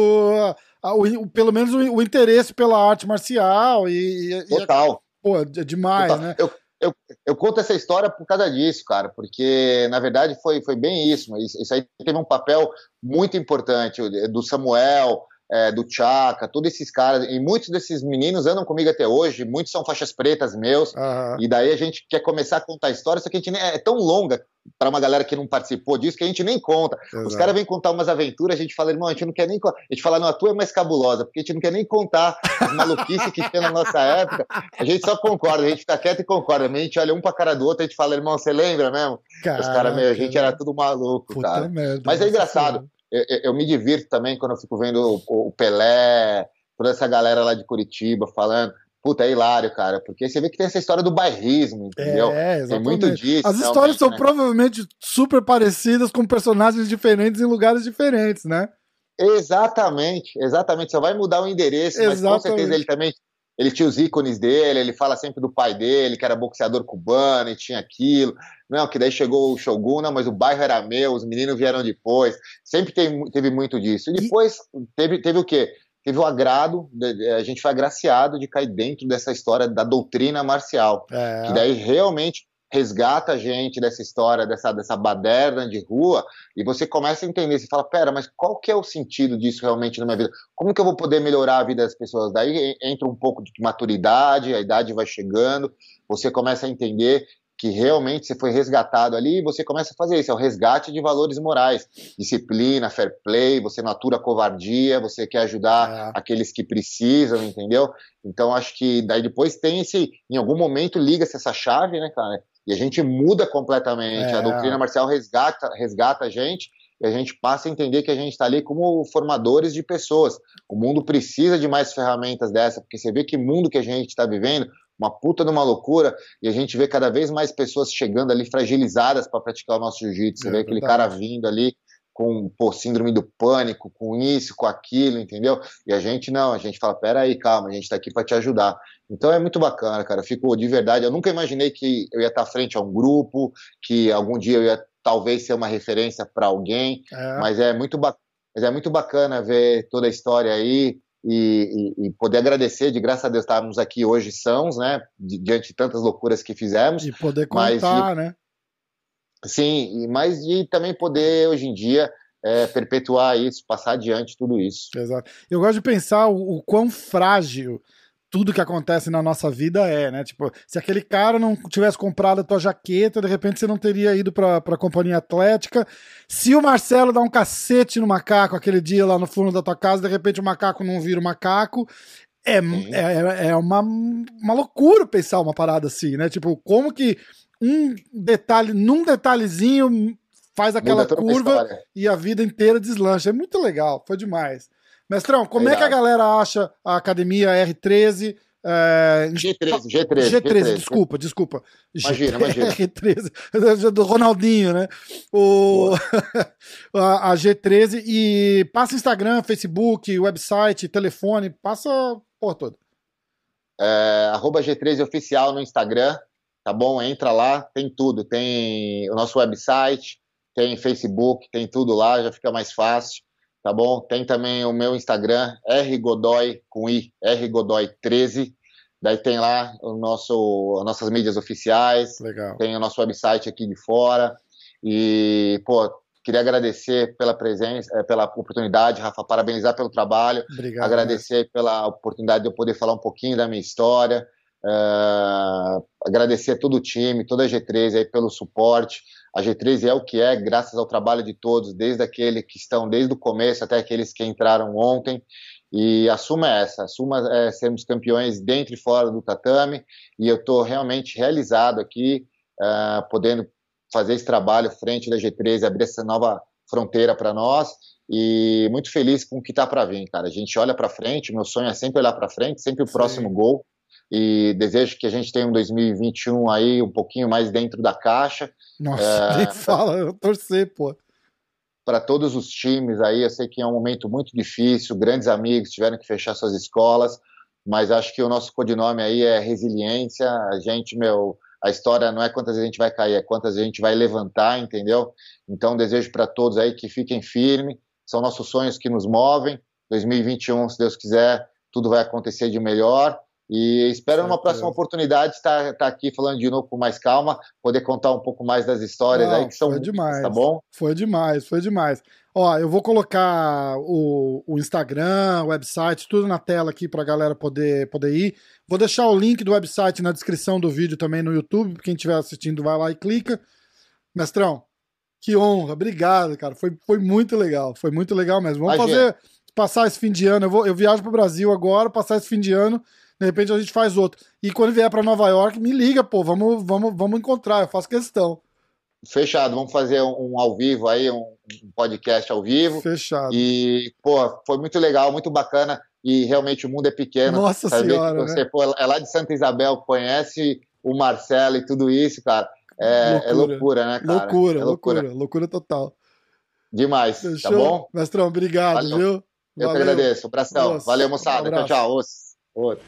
o, pelo menos o, o, interesse pela arte marcial. E, Total. E, pô, é demais, Total. né? Eu, eu, eu, conto essa história por causa disso, cara, porque na verdade foi, foi bem isso. Isso, isso aí teve um papel muito importante do Samuel, é, do Chaka, todos esses caras, e muitos desses meninos andam comigo até hoje, muitos são faixas pretas meus, uhum. e daí a gente quer começar a contar a história, só que a gente nem, é tão longa para uma galera que não participou disso que a gente nem conta. Exato. Os caras vêm contar umas aventuras, a gente fala, irmão, a gente não quer nem. A gente fala, não, a tua é mais cabulosa, porque a gente não quer nem contar as maluquices que tinha na nossa época. A gente só concorda, a gente fica quieto e concorda. A gente olha um pra cara do outro, a gente fala, irmão, você lembra mesmo? Caraca, Os caras, a gente era tudo maluco, cara. Merda, Mas é engraçado eu, eu, me divirto também quando eu fico vendo o, o, Pelé, toda essa galera lá de Curitiba falando. Puta, é hilário, cara, porque você vê que tem essa história do bairrismo, entendeu? É, exatamente. Tem muito disso. As histórias são né? provavelmente super parecidas com personagens diferentes em lugares diferentes, né? Exatamente, exatamente. Só vai mudar o endereço, exatamente. mas com certeza ele também ele tinha os ícones dele, ele fala sempre do pai dele, que era boxeador cubano e tinha aquilo. Não, que daí chegou o Shogun, não, mas o bairro era meu, os meninos vieram depois. Sempre teve, teve muito disso. E depois e... teve, teve o quê? Teve o agrado, a gente foi agraciado de cair dentro dessa história da doutrina marcial. É. Que daí realmente resgata a gente dessa história, dessa, dessa baderna de rua, e você começa a entender, você fala, pera, mas qual que é o sentido disso realmente na minha vida? Como que eu vou poder melhorar a vida das pessoas? Daí entra um pouco de maturidade, a idade vai chegando, você começa a entender que realmente você foi resgatado ali e você começa a fazer isso, é o resgate de valores morais, disciplina, fair play, você natura a covardia, você quer ajudar é. aqueles que precisam, entendeu? Então acho que daí depois tem esse, em algum momento liga-se essa chave, né, cara? E a gente muda completamente. É. A doutrina marcial resgata, resgata a gente e a gente passa a entender que a gente está ali como formadores de pessoas. O mundo precisa de mais ferramentas dessa, porque você vê que mundo que a gente está vivendo, uma puta de uma loucura, e a gente vê cada vez mais pessoas chegando ali fragilizadas para praticar o nosso jiu-jitsu. Você é vê aquele cara vindo ali com pô, síndrome do pânico, com isso, com aquilo, entendeu? E a gente não, a gente fala, peraí, calma, a gente está aqui para te ajudar. Então é muito bacana, cara. Eu fico de verdade. Eu nunca imaginei que eu ia estar frente a um grupo, que algum dia eu ia talvez ser uma referência para alguém, é. mas é muito bacana. Mas é muito bacana ver toda a história aí e, e, e, poder agradecer, de graças a Deus estarmos aqui hoje sãos, né? Diante de tantas loucuras que fizemos. E poder contar, né? Sim, mas de também poder hoje em dia é, perpetuar isso, passar adiante tudo isso. Exato. Eu gosto de pensar o, o quão frágil tudo que acontece na nossa vida é, né? Tipo, se aquele cara não tivesse comprado a tua jaqueta, de repente você não teria ido pra, pra companhia atlética. Se o Marcelo dá um cacete no macaco aquele dia lá no fundo da tua casa, de repente o macaco não vira o macaco. É, é, é uma, uma loucura pensar uma parada assim, né? Tipo, como que um detalhe, num detalhezinho faz aquela curva e a vida inteira deslancha. É muito legal, foi demais. Mestrão, como é que a galera acha a academia R13? É... G13, G13, G13, G13, desculpa, desculpa. Imagina, imagina. G13, do Ronaldinho, né? O... a, a, G13 e passa Instagram, Facebook, website, telefone, passa por toda. É, arroba G13 oficial no Instagram, tá bom? Entra lá, tem tudo. Tem o nosso website, tem Facebook, tem tudo lá, já fica mais fácil, tá bom? Tem também o meu Instagram, rgodoy, com i, rgodoy13. Daí tem lá o nosso, as nossas mídias oficiais, Legal. tem o nosso website aqui de fora. E, pô, queria agradecer pela presença, eh, pela oportunidade, Rafa, parabenizar pelo trabalho, Obrigado, agradecer né? pela oportunidade de eu poder falar um pouquinho da minha história, Uh, agradecer a todo o time, toda a G13 aí pelo suporte. A G13 é o que é, graças ao trabalho de todos, desde aqueles que estão desde o começo até aqueles que entraram ontem. E a suma é essa, a suma é sermos campeões dentro e fora do tatame. E eu estou realmente realizado aqui, uh, podendo fazer esse trabalho frente da G13, abrir essa nova fronteira para nós. E muito feliz com o que está para vir, cara. A gente olha para frente, meu sonho é sempre olhar para frente, sempre o Sim. próximo gol e desejo que a gente tenha um 2021 aí um pouquinho mais dentro da caixa. Nossa, é, nem fala, eu torcer, pô. Para todos os times aí, eu sei que é um momento muito difícil, grandes amigos tiveram que fechar suas escolas, mas acho que o nosso codinome aí é resiliência. A gente, meu, a história não é quantas vezes a gente vai cair, é quantas vezes a gente vai levantar, entendeu? Então, desejo para todos aí que fiquem firmes, são nossos sonhos que nos movem. 2021, se Deus quiser, tudo vai acontecer de melhor. E espero numa próxima oportunidade estar, estar aqui falando de novo com mais calma, poder contar um pouco mais das histórias Não, aí que são foi demais, tá bom? Foi demais, foi demais. Ó, eu vou colocar o, o Instagram, o website, tudo na tela aqui para a galera poder, poder ir. Vou deixar o link do website na descrição do vídeo também no YouTube, quem estiver assistindo vai lá e clica. Mestrão, que honra, obrigado, cara. Foi, foi muito legal, foi muito legal mesmo. Vamos fazer, passar esse fim de ano. Eu, vou, eu viajo para o Brasil agora, passar esse fim de ano de repente a gente faz outro. E quando vier para Nova York, me liga, pô, vamos, vamos, vamos encontrar, eu faço questão. Fechado, vamos fazer um, ao vivo aí, um, podcast ao vivo. Fechado. E, pô, foi muito legal, muito bacana. E realmente o mundo é pequeno. Nossa Senhora. Você, né? pô, é lá de Santa Isabel, conhece o Marcelo e tudo isso, cara. É loucura, é loucura né, cara? Loucura, é loucura, loucura, loucura total. Demais, tá Fechou? tá bom? Mestrão, obrigado, Valeu. viu? Eu Valeu. que agradeço. Um abração. Valeu, moçada. Um tchau, tchau. Вот.